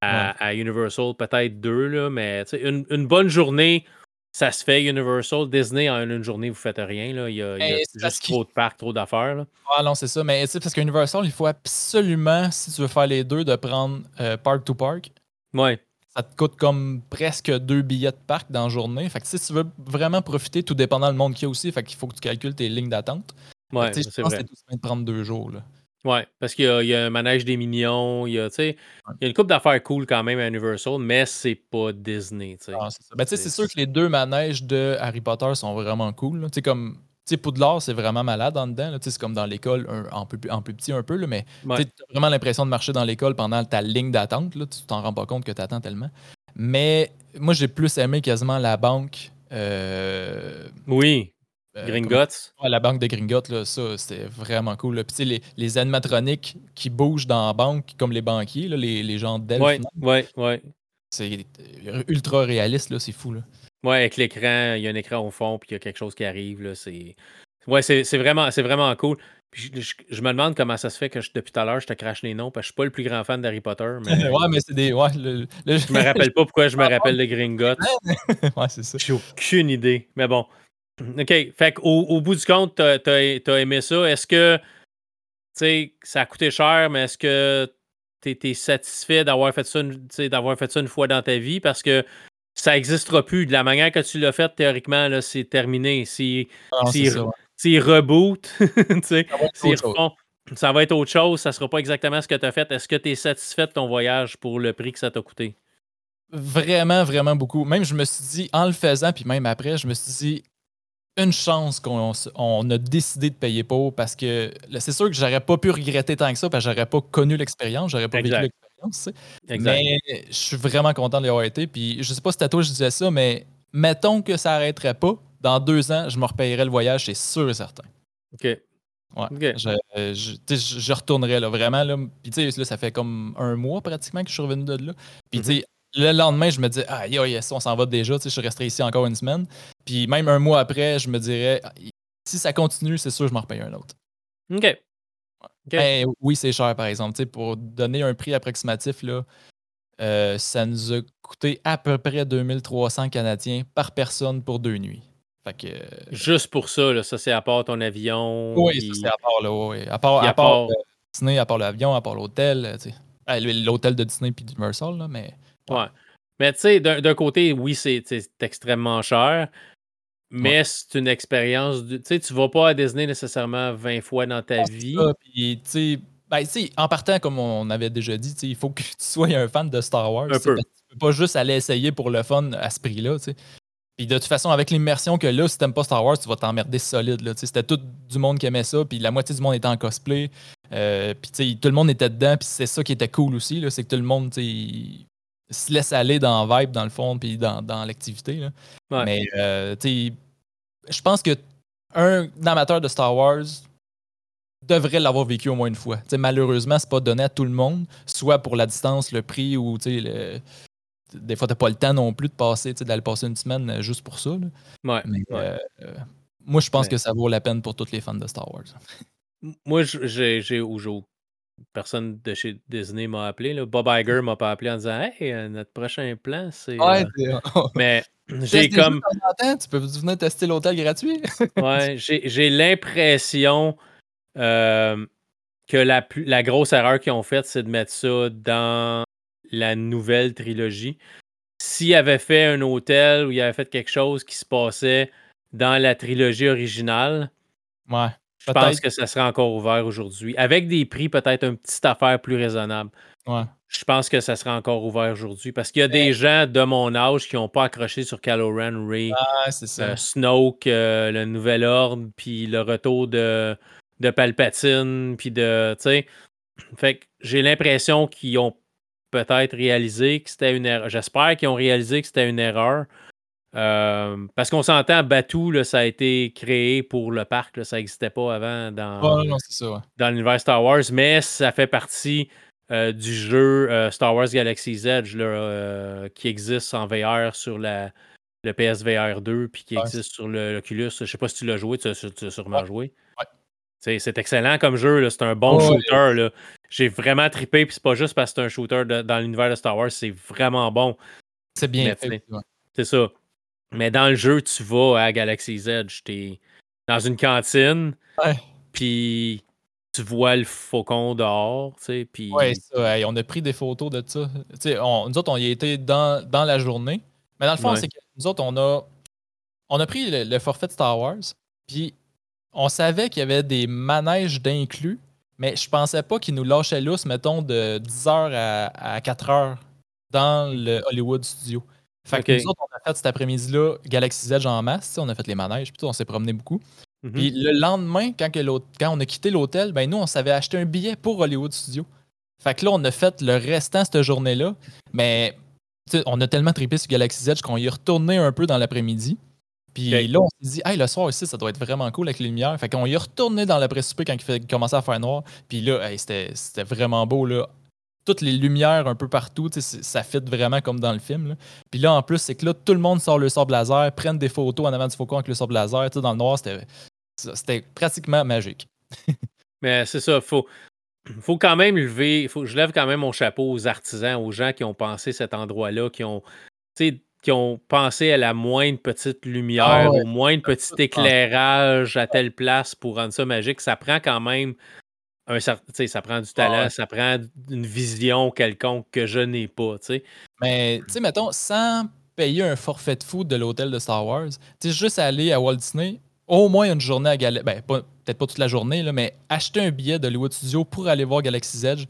à, Universal, peut-être deux, là, mais une, une, bonne journée, ça se fait Universal. Disney, en une journée, vous faites rien. Là. Il y a, juste trop de parcs, trop d'affaires. Ah non, c'est ça. Mais parce qu'Universal, il faut absolument, si tu veux faire les deux, de prendre euh, park to park. Ouais. Ça te coûte comme presque deux billets de parc dans la journée. Fait que si tu veux vraiment profiter, tout dépendant du monde qu'il y a aussi, fait qu'il faut que tu calcules tes lignes d'attente. Ouais, c'est vrai. C'est tout de prendre deux jours. Là. Ouais, parce qu'il y, a un manège des mignons, il y a, il y a une couple d'affaires cool quand même à Universal, mais c'est pas Disney. Ah, c'est ben, c'est sûr que les deux manèges de Harry Potter sont vraiment cool. sais Comme Poudlard, c'est vraiment malade en dedans. C'est comme dans l'école, en plus, en plus petit un peu, là, mais tu as vraiment l'impression de marcher dans l'école pendant ta ligne d'attente. Tu t'en rends pas compte que tu attends tellement. Mais moi, j'ai plus aimé quasiment la banque. Euh, oui. Euh, Gringotts. la banque de Gringotts, là, ça, c'était vraiment cool. Puis, les, les animatroniques qui bougent dans la banque, comme les banquiers, là, les, les gens d'elfes. Ouais, ouais, ouais. C'est ultra réaliste, là, c'est fou. Là. Ouais, avec l'écran, il y a un écran au fond, puis il y a quelque chose qui arrive. Là, c'est... Ouais, c'est, vraiment, vraiment cool. Puis je, me demande comment ça se fait que depuis tout à l'heure, je te crache les noms, parce que je suis pas le plus grand fan d'Harry Potter. Mais... ouais, mais c'est des. Ouais, Je me rappelle pas pourquoi je me rappelle de Gringotts. ouais, c'est ça. J'ai aucune idée. Mais bon, OK. Fait qu'au au bout du compte, t'as as, aimé ça. Est-ce que, tu sais, ça a coûté cher, mais est-ce que tu es, satisfait d'avoir fait, ça, d'avoir fait ça une fois dans ta vie? Parce que ça n'existera plus. De la manière que tu l'as fait, théoriquement, c'est terminé. Si, ah, si, reboot, ça va être autre chose. Ça ne sera pas exactement ce que tu as fait. Est-ce que tu es satisfait de ton voyage pour le prix que ça t'a coûté? Vraiment, vraiment beaucoup. Même, je me suis dit, en le faisant, puis même après, je me suis dit, une chance qu'on a décidé de payer pour parce que c'est sûr que j'aurais pas pu regretter tant que ça parce que j'aurais pas connu l'expérience, j'aurais pas vécu l'expérience. Mais je suis vraiment content de l'avoir été. Puis je sais pas si c'était toi que je disais ça, mais mettons que ça arrêterait pas. Dans deux ans, je me repayerais le voyage, c'est sûr et certain. OK. Ouais. Je, je, retournerais là, vraiment. Là. Puis tu sais, ça fait comme un mois pratiquement que je suis revenu de là. Puis tu sais, mm-hmm. Le lendemain, je me dis, ah, yes, on s'en va déjà. Tu sais, je resterai ici encore une semaine. Puis même un mois après, je me dirais, si ça continue, c'est sûr, je m'en repaye un autre. OK. Ben, oui, c'est cher, par exemple. pour donner un prix approximatif, là, euh, ça nous a coûté à peu près 2300 Canadiens par personne pour deux nuits. Fait que, euh, Juste pour ça, là, ça c'est à part ton avion. Oui, ça c'est à part, là, oui. À part, à, part, euh, Disney, à part l'avion, à part l'hôtel. L'hôtel de Disney puis d'Universal, là, mais. Ouais. Mais tu sais, d'un côté, oui, c'est extrêmement cher. Mais c'est une expérience. Tu sais, tu vas pas à Disney nécessairement 20 fois dans ta vie. puis, tu ben, en partant, comme on avait déjà dit, il faut que tu sois un fan de Star Wars. Un peu. Tu peux pas juste aller essayer pour le fun à ce prix-là. Puis de toute façon, avec l'immersion que là, si t'aimes pas Star Wars, tu vas t'emmerder solide. C'était tout du monde qui aimait ça, puis la moitié du monde était en cosplay. Euh, puis tout le monde était dedans, puis c'est ça qui était cool aussi, c'est que tout le monde se laisse aller dans le vibe, dans le fond, puis dans, dans l'activité. Mais euh, je pense que un amateur de Star Wars devrait l'avoir vécu au moins une fois. T'sais, malheureusement, c'est pas donné à tout le monde, soit pour la distance, le prix, ou le... des fois, t'as pas le temps non plus de passer, d'aller passer une semaine euh, juste pour ça. Ouais, euh, moi, je pense que ça vaut la peine pour tous les fans de Star Wars. Moi, j'ai personne de chez Disney m'a appelé. Là. Bob Iger m'a pas appelé en disant Hey, euh, notre prochain plan, c'est. Ouais, mais j'ai comme. Tu peux venir tester l'hôtel gratuit? ouais, j'ai l'impression euh, que la, la grosse erreur qu'ils ont faite, c'est de mettre ça dans la nouvelle trilogie. S'il avait fait un hôtel ou il avait fait quelque chose qui se passait dans la trilogie originale, ouais, je pense que ça serait encore ouvert aujourd'hui. Avec des prix peut-être un petit affaire plus raisonnable. Ouais. Je pense que ça serait encore ouvert aujourd'hui parce qu'il y a des gens de mon âge qui n'ont pas accroché sur Kylo Ren, Ray, euh, Snoke, euh, le Nouvel Ordre, puis le retour de, de Palpatine, puis de. Fait que j'ai l'impression qu'ils ont peut-être réalisé que c'était une erreur. J'espère qu'ils ont réalisé que c'était une erreur. Euh, parce qu'on s'entend, Batuu, là, ça a été créé pour le parc. ça n'existait pas avant dans, dans l'univers Star Wars, mais ça fait partie euh, du jeu euh, Star Wars Galaxy's Edge qui existe en VR sur la, le PSVR 2 puis qui existe sur l'Oculus. Je ne sais pas si tu l'as joué, tu as, sûrement joué. C'est excellent comme jeu, c'est un bon shooter. J'ai vraiment trippé, puis c'est pas juste parce que c'est un shooter dans l'univers de Star Wars, c'est vraiment bon. C'est bien fait. C'est ça. Mais dans le jeu, tu vas à Galaxy's Edge, t'es dans une cantine, puis tu vois le faucon dehors, tu sais, puis... Ouais, ça, on a pris des photos de ça. Tu sais, nous autres, on y était dans, dans la journée. Mais dans le fond, c'est que nous autres, on a, on a pris le, forfait de Star Wars, puis on savait qu'il y avait des manèges d'inclus, mais je pensais pas qu'ils nous lâchaient lousse, mettons, de 10h à, à 4h dans le Hollywood Studio. Fait que nous autres, on a fait cet après-midi-là Galaxy Edge en masse. On a fait les manèges, puis on s'est promené beaucoup. Mhm. Puis le lendemain, quand, quand on a quitté l'hôtel, ben nous, on s'avait acheté un billet pour Hollywood Studio. Fait que là, on a fait le restant cette journée-là. Mais on a tellement trippé sur Galaxy Edge qu'on y est retourné un peu dans l'après-midi. Puis là, on s'est dit, hey, le soir aussi, ça doit être vraiment cool avec les lumières. Fait qu'on y est retourné dans l'après-souper quand il, commençait à faire noir. Puis là, c'était vraiment beau. là toutes les lumières un peu partout, ça fit vraiment comme dans le film. Puis là, en plus, c'est que là, tout le monde sort le sable laser, prennent des photos en avant du faucon avec le sable laser. Dans le noir, c'était pratiquement magique. Mais c'est ça, faut, faut quand même lever, faut, je lève quand même mon chapeau aux artisans, aux gens qui ont pensé cet endroit-là, qui ont, qui ont pensé à la moindre petite lumière, ah au moindre petit éclairage à telle place pour rendre ça magique. Ça prend quand même ça prend du talent, ça prend une vision quelconque que je n'ai pas. Mais, tu sais, mettons, sans payer un forfait de foot de l'hôtel de Star Wars, tu juste aller à Walt Disney, au moins une journée à Galaxy. Ben, peut-être pas toute la journée, là, mais acheter un billet de Hollywood Studio pour aller voir Galaxy's Edge.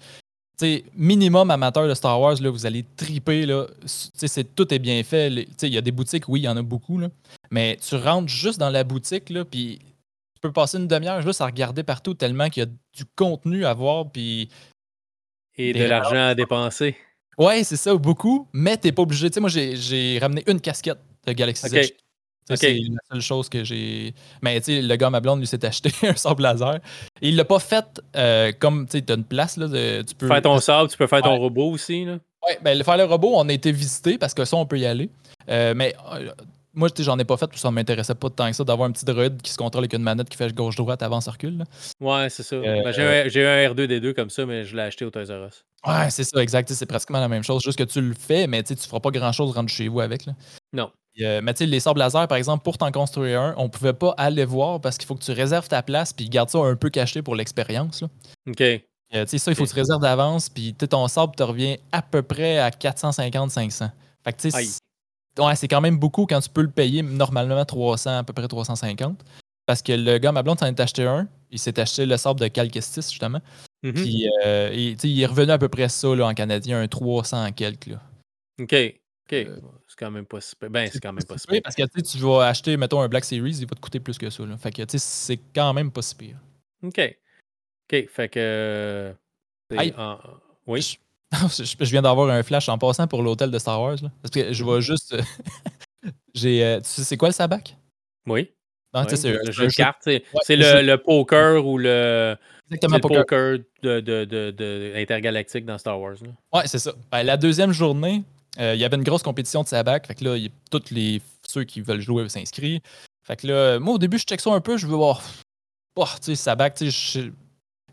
sais, minimum amateur de Star Wars, là, vous allez triper. Là. C'est, tout est bien fait. Il y a des boutiques, oui, il y en a beaucoup. Là, mais tu rentres juste dans la boutique, puis tu peux passer une demi-heure juste à regarder partout tellement qu'il y a du contenu à voir. Puis Et de l'argent à dépenser. Ouais, c'est ça, beaucoup, mais t'es pas obligé. Tu sais, moi, j'ai ramené une casquette de Galaxy Z. C'est la seule chose que j'ai. Mais tu sais, le gars, ma blonde, lui, s'est acheté un sable laser. il l'a pas fait euh, comme, tu sais, t'as une place, là, tu peux... Faire ton sable, tu peux faire ton robot aussi, là. Ouais, ben, faire le robot, on a été visité parce que ça, on peut y aller. Euh, mais euh, moi, j'en ai pas fait parce que ça m'intéressait pas tant que ça d'avoir un petit droïde qui se contrôle avec une manette qui fait gauche-droite, avance, recule. Ouais, c'est ça. Ben, j'ai un, R2D2 comme ça, mais je l'ai acheté au Toys R Us. Ouais, c'est ça, exact. C'est pratiquement la même chose. Juste que tu le fais, mais tu feras pas grand-chose rentre chez vous avec. Là. Non. Euh, mais tu sais, les sables laser, par exemple, pour t'en construire un, on pouvait pas aller voir parce qu'il faut que tu réserves ta place puis garde ça un peu caché pour l'expérience. OK. Euh, tu sais, ça, il faut que tu réserves d'avance puis ton sable te revient à peu près à 450-500. Fait que tu sais, ouais, c'est quand même beaucoup quand tu peux le payer normalement 300, à peu près 350. Parce que le gars, ma blonde, s'en est acheté un. Il s'est acheté le sable de Calquestis, justement. Mm-hmm. Puis euh, il, est revenu à peu près ça là, en canadien, un 300 en quelques. Là. OK. OK. Euh, c'est quand même pas super. Ben, c'est quand même pas super. Parce que tu vas acheter, mettons, un Black Series, il va te coûter plus que ça. Là. Fait que, tu sais, c'est quand même pas si pire. OK. OK. Fait que. Oui. Je, viens d'avoir un flash en passant pour l'hôtel de Star Wars. Là. Parce que je vais mm-hmm. juste. J'ai. Euh, tu sais, c'est quoi le sabac? Oui. c'est le jeu de cartes. c'est le, le, poker ou le. Exactement, le poker, de, de, de, intergalactique dans Star Wars. Ouais, c'est ça. Ben, la deuxième journée, euh, il y avait une grosse compétition de sabac. Fait que là, tous les, ceux qui veulent jouer s'inscrivent. Fait que là, moi, au début, je check ça un peu. Je veux voir. Oh, tu sais, sabac, tu sais,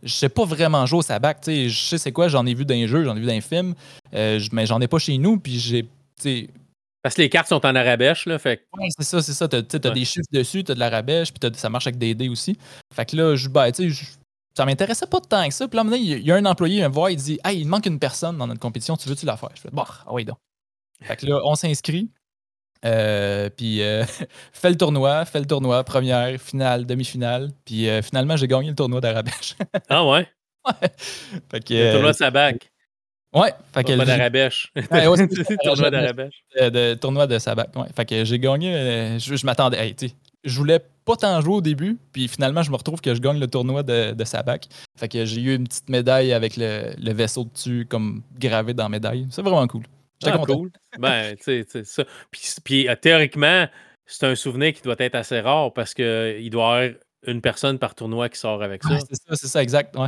je sais pas vraiment jouer au sabac. Tu sais, je sais c'est quoi, j'en ai vu dans les jeux, j'en ai vu dans les films. Euh, mais j'en ai pas chez nous. Puis j'ai. Parce que les cartes sont en arabèche, là. Fait... Ouais, c'est ça, c'est ça. T'as as des chiffres dessus, t'as de l'arabèche, puis ça marche avec des dés aussi. Fait que là, je, ben, tu sais, ça m'intéressait pas tant que ça. Puis là, il y a un employé me voir, il dit Hey, il manque une personne dans notre compétition, tu veux-tu la faire Je fais Bon, ah oui, donc. Fait que là, on s'inscrit. Euh, puis euh, fait le tournoi, fait le tournoi, première, finale, demi-finale. Puis euh, finalement, j'ai gagné le tournoi d'Arabèche. ah ouais? Ouais. Fait que, le tournoi de Sabac. Ouais. Fait que tournoi d'Arabèche. Ouais, ouais, le tournoi d'Arabèche. De, tournoi de Sabac. Ouais. Fait que j'ai gagné. je, m'attendais. Hey, je voulais pas tant jouer au début, puis finalement, je me retrouve que je gagne le tournoi de, de Sabac. Fait que j'ai eu une petite médaille avec le, le vaisseau dessus, comme gravé dans la médaille. C'est vraiment cool. J'étais ah, cool. ben, tu sais, ça. Puis, puis euh, théoriquement, c'est un souvenir qui doit être assez rare parce qu'il doit y avoir une personne par tournoi qui sort avec ça. c'est ça, c'est ça, exact. Ouais.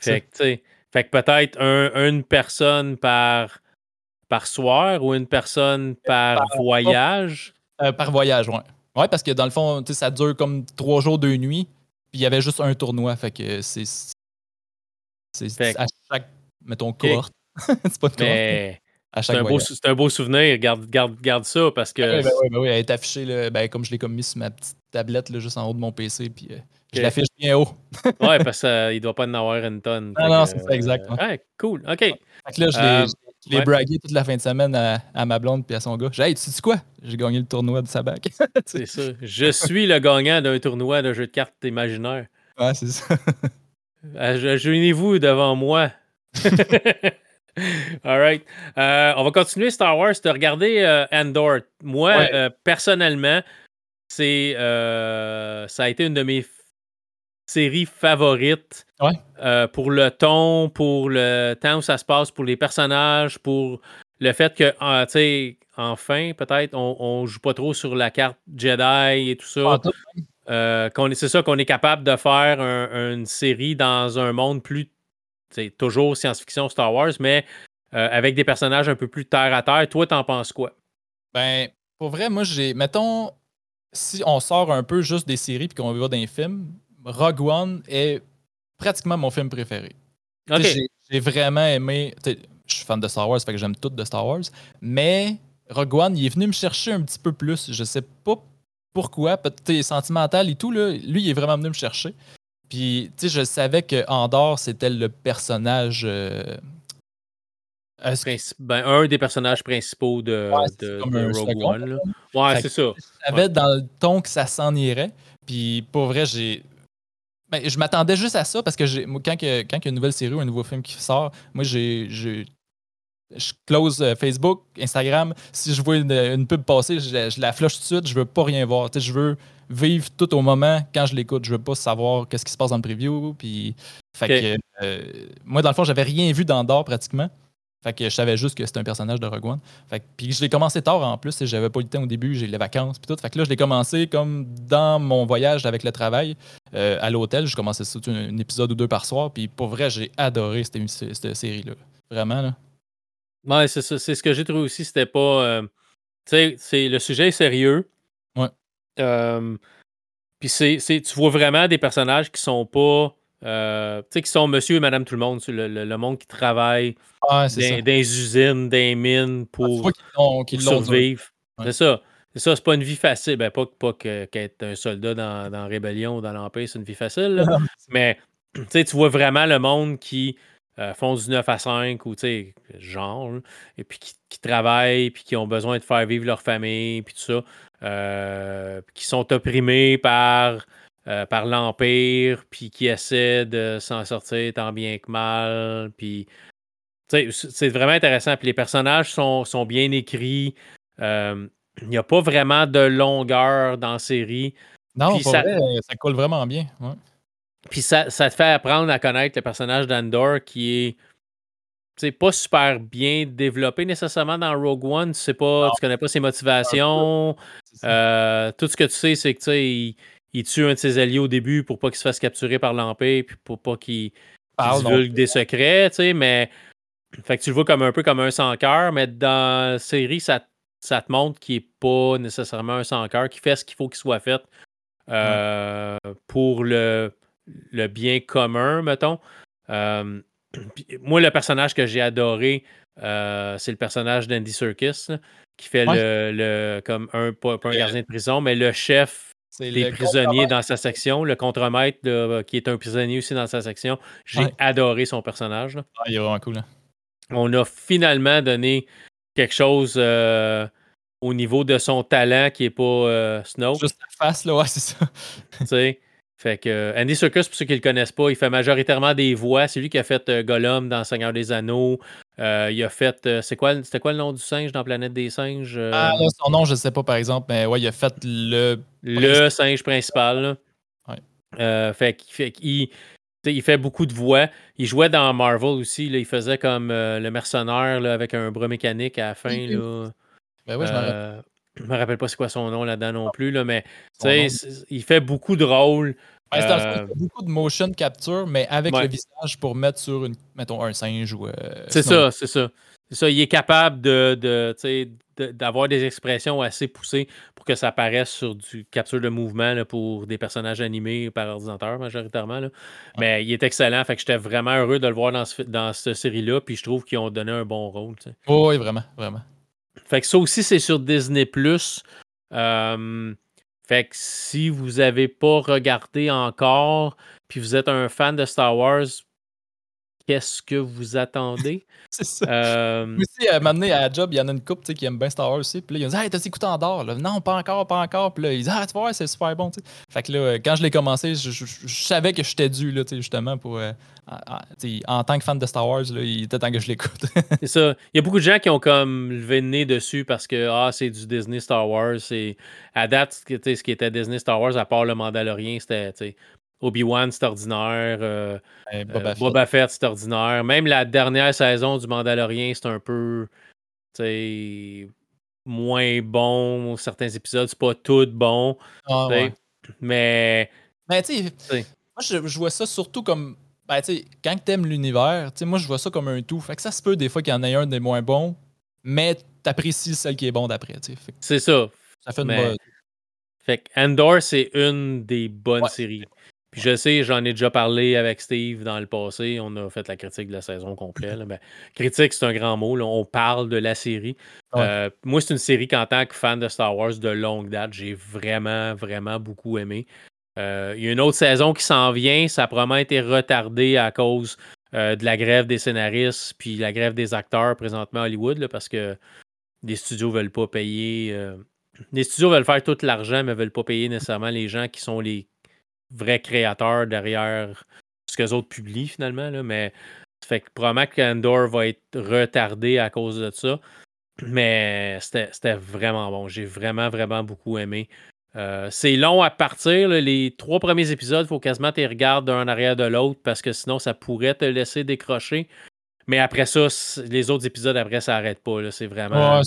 Fait que, tu sais, fait que peut-être un, une personne par, par soir ou une personne par, voyage. Euh, par voyage, ouais. Ouais, parce que dans le fond, ça dure comme trois jours, deux nuits. Puis il y avait juste un tournoi. Fait que c'est. C'est à chaque, mettons, cohorte. c'est pas de Mais... C'est un, beau, un, beau souvenir. Garde, garde, garde ça parce que. Oui, ben, ben, oui, elle est affichée ben, comme je l'ai comme mis sur ma petite tablette là, juste en haut de mon PC. Puis, euh, Je l'affiche bien haut. ouais, parce qu'il ne doit pas en avoir une tonne. Non, non, c'est ça, exact. Ouais, cool. OK. Fait que là, je l'ai euh, bragué toute la fin de semaine à, à ma blonde puis à son gars. J'ai dit, hey, tu sais quoi? J'ai gagné le tournoi de Sabac. c'est ça. Je suis le gagnant d'un tournoi de jeu de cartes imaginaire. Ouais, c'est ça. Ajournez-vous devant moi. All right. Euh, on va continuer Star Wars. Tu as regardé euh, Andor? Moi, euh, personnellement, c'est ça a été une de mes séries favorites pour le ton, pour le temps où ça se passe, pour les personnages, pour le fait que, ah, tu sais, enfin, peut-être, on, ne joue pas trop sur la carte Jedi et tout ça. Ah, c'est ça qu'on est capable de faire une série dans un monde plus c'est toujours science-fiction Star Wars, mais euh, avec des personnages un peu plus terre à terre. Toi, t'en penses quoi? Ben, pour vrai, moi, j'ai. Mettons, si on sort un peu juste des séries puis qu'on va dans les films, Rogue One est pratiquement mon film préféré. J'ai vraiment aimé. Je suis fan de Star Wars, fait que j'aime tout de Star Wars. Mais Rogue One, il est venu me chercher un petit peu plus. Je sais pas pourquoi, peut-être sentimental et tout. Là. Lui, il est vraiment venu me chercher. Puis, tu sais, je savais que Andor, c'était le personnage. Euh, ben, un des personnages principaux de, Rogue One. Ouais, c'est ça. Je savais dans le ton que ça s'en irait. Puis, pour vrai, j'ai. Ben, je m'attendais juste à ça parce que quand, quand il y a une nouvelle série ou un nouveau film qui sort, moi, j'ai. Je close euh, Facebook, Instagram. Si je vois une, pub passer, je, la flush tout de suite. Je veux pas rien voir. Je veux vivre tout au moment quand je l'écoute. Je veux pas savoir qu'est-ce qui se passe dans le preview. Puis, fait que, euh, moi, dans le fond, j'avais rien vu d'Andorre pratiquement. Fait que je savais juste que c'était un personnage de Rogue One. Fait que, puis je l'ai commencé tard en plus, et j'avais pas eu le temps au début, j'ai les vacances puis tout. Fait que là, je l'ai commencé comme dans mon voyage avec le travail euh, à l'hôtel. Je commençais un, un, épisode ou deux par soir, puis pour vrai, j'ai adoré cette, cette série-là. Vraiment, là. Ouais, c'est ça. C'est ce que j'ai trouvé aussi. C'était pas. Euh, tu sais, le sujet est sérieux. Ouais. Euh, puis c'est, tu vois vraiment des personnages qui sont pas. Euh, tu sais, qui sont monsieur et madame tout le monde, le, monde qui travaille dans, des usines, des mines ah, pour, survivre. C'est ça. C'est ça, c'est pas une vie facile. Ben, pas, pas qu'être un soldat dans, dans Rébellion ou dans l'Empire, c'est une vie facile. mais tu vois vraiment le monde qui euh, font du 9 à 5 ou, tu sais, genre, et puis qui, travaillent, puis qui ont besoin de faire vivre leur famille, puis tout ça, euh, qui sont opprimés par, euh, par l'Empire, puis qui essaient de s'en sortir tant bien que mal, puis, tu sais, c'est vraiment intéressant. Puis les personnages sont, sont bien écrits. Il n'y a pas vraiment de longueur dans la série. Non, ça, ça coule vraiment bien. Puis ça, te fait apprendre à connaître le personnage d'Andor qui est pas super bien développé nécessairement dans Rogue One. Tu sais pas, tu connais pas ses motivations. Euh, tout ce que tu sais, c'est que il, il, tue un de ses alliés au début pour pas qu'il se fasse capturer par l'Empire puis pour pas qu'il divulgue des secrets, tu sais, mais fait que tu le vois comme un peu comme un sans cœur, mais dans la série, ça, ça te montre qu'il est pas nécessairement un sans cœur, qu'il fait ce qu'il faut qu'il soit fait euh, pour le le bien commun, mettons. Euh, moi, le personnage que j'ai adoré, euh, c'est le personnage d'Andy Serkis, qui fait le, comme un, pas, un gardien de prison, mais le chef des prisonniers dans sa section, le contremaître qui est un prisonnier aussi dans sa section. J'ai adoré son personnage. Ah, il est vraiment cool. Hein. On a finalement donné quelque chose euh, au niveau de son talent qui n'est pas Snow. Juste la face, là, ouais, c'est ça. tu sais. Fait que euh, Andy Serkis, pour ceux qui ne le connaissent pas, il fait majoritairement des voix. C'est lui qui a fait euh, Gollum dans Seigneur des Anneaux. Euh, il a fait. c'est quoi, c'était quoi le nom du singe dans Planète des singes Ah, son nom, je ne sais pas par exemple, mais ouais, il a fait le. Le singe principal. Ouais. fait qu'il il fait beaucoup de voix. Il jouait dans Marvel aussi. Là, il faisait comme le mercenaire là, avec un bras mécanique à la fin. Là. Ben ouais, je je me rappelle pas c'est quoi son nom là-dedans non plus, là, mais il fait beaucoup de rôles. il fait beaucoup de motion capture, mais avec le visage pour mettre sur une, mettons, un singe ou. Euh, c'est ça, c'est ça. C'est ça. Il est capable de, d'avoir des expressions assez poussées pour que ça apparaisse sur du capture de mouvement là, pour des personnages animés par ordinateur majoritairement. Là. Mais il est excellent. Fait que j'étais vraiment heureux de le voir dans, ce, dans cette série-là. Puis je trouve qu'ils ont donné un bon rôle. oui, vraiment, vraiment. Fait que ça aussi, c'est sur Disney. Euh, fait que si vous n'avez pas regardé encore, puis vous êtes un fan de Star Wars, qu'est-ce que vous attendez? c'est ça. Euh... Aussi, à m'amener à la job, il y en a une couple qui aime bien Star Wars aussi. Puis là, ils ont dit Hey, t'as écouté en dehors? Non, pas encore, pas encore. Puis là, ils disent Ah, tu vois, c'est super bon. Fait que là, quand je l'ai commencé, je, savais que j'étais dû, là, justement, pour. Euh, en, tant que fan de Star Wars, là, il était temps que je l'écoute. c'est ça. Il y a beaucoup de gens qui ont comme levé le nez dessus parce que ah, c'est du Disney Star Wars. À date, ce qui était Disney Star Wars, à part le Mandalorien, c'était Obi-Wan, c'est ordinaire. Euh, euh, Boba, Fett. c'est ordinaire. Même la dernière saison du Mandalorien, c'est un peu moins bon. Certains épisodes, c'est pas tout bon. Ah, mais. Mais tu sais, moi, je, vois ça surtout comme. Ben, tu sais, quand t'aimes l'univers, moi, je vois ça comme un tout. Fait que ça se peut des fois qu'il y en ait un des moins bons, mais t'apprécies celle qui est bon d'après. C'est ça. Ça fait une bonne. Fait que Endor, c'est une des bonnes séries. Puis je sais, j'en ai déjà parlé avec Steve dans le passé. On a fait la critique de la saison complète. Mais critique, c'est un grand mot. On parle de la série. Euh, moi, c'est une série qu'en tant que fan de Star Wars de longue date, j'ai vraiment, vraiment beaucoup aimé. Euh, il y a une autre saison qui s'en vient. Ça a probablement été retardé à cause euh, de la grève des scénaristes puis la grève des acteurs présentement à Hollywood parce que les studios veulent pas payer. les studios veulent faire tout l'argent, mais veulent pas payer nécessairement les gens qui sont les vrais créateurs derrière ce que les autres publient finalement. Là, mais ça fait que probablement qu'Andor va être retardé à cause de ça. Mais c'était vraiment bon. J'ai vraiment, vraiment beaucoup aimé. Euh, c'est long à partir. Les trois premiers épisodes, il faut quasiment tu regardes d'un en arrière de l'autre parce que sinon, ça pourrait te laisser décrocher. Mais après ça, les autres épisodes, après, ça n'arrête pas. C'est vraiment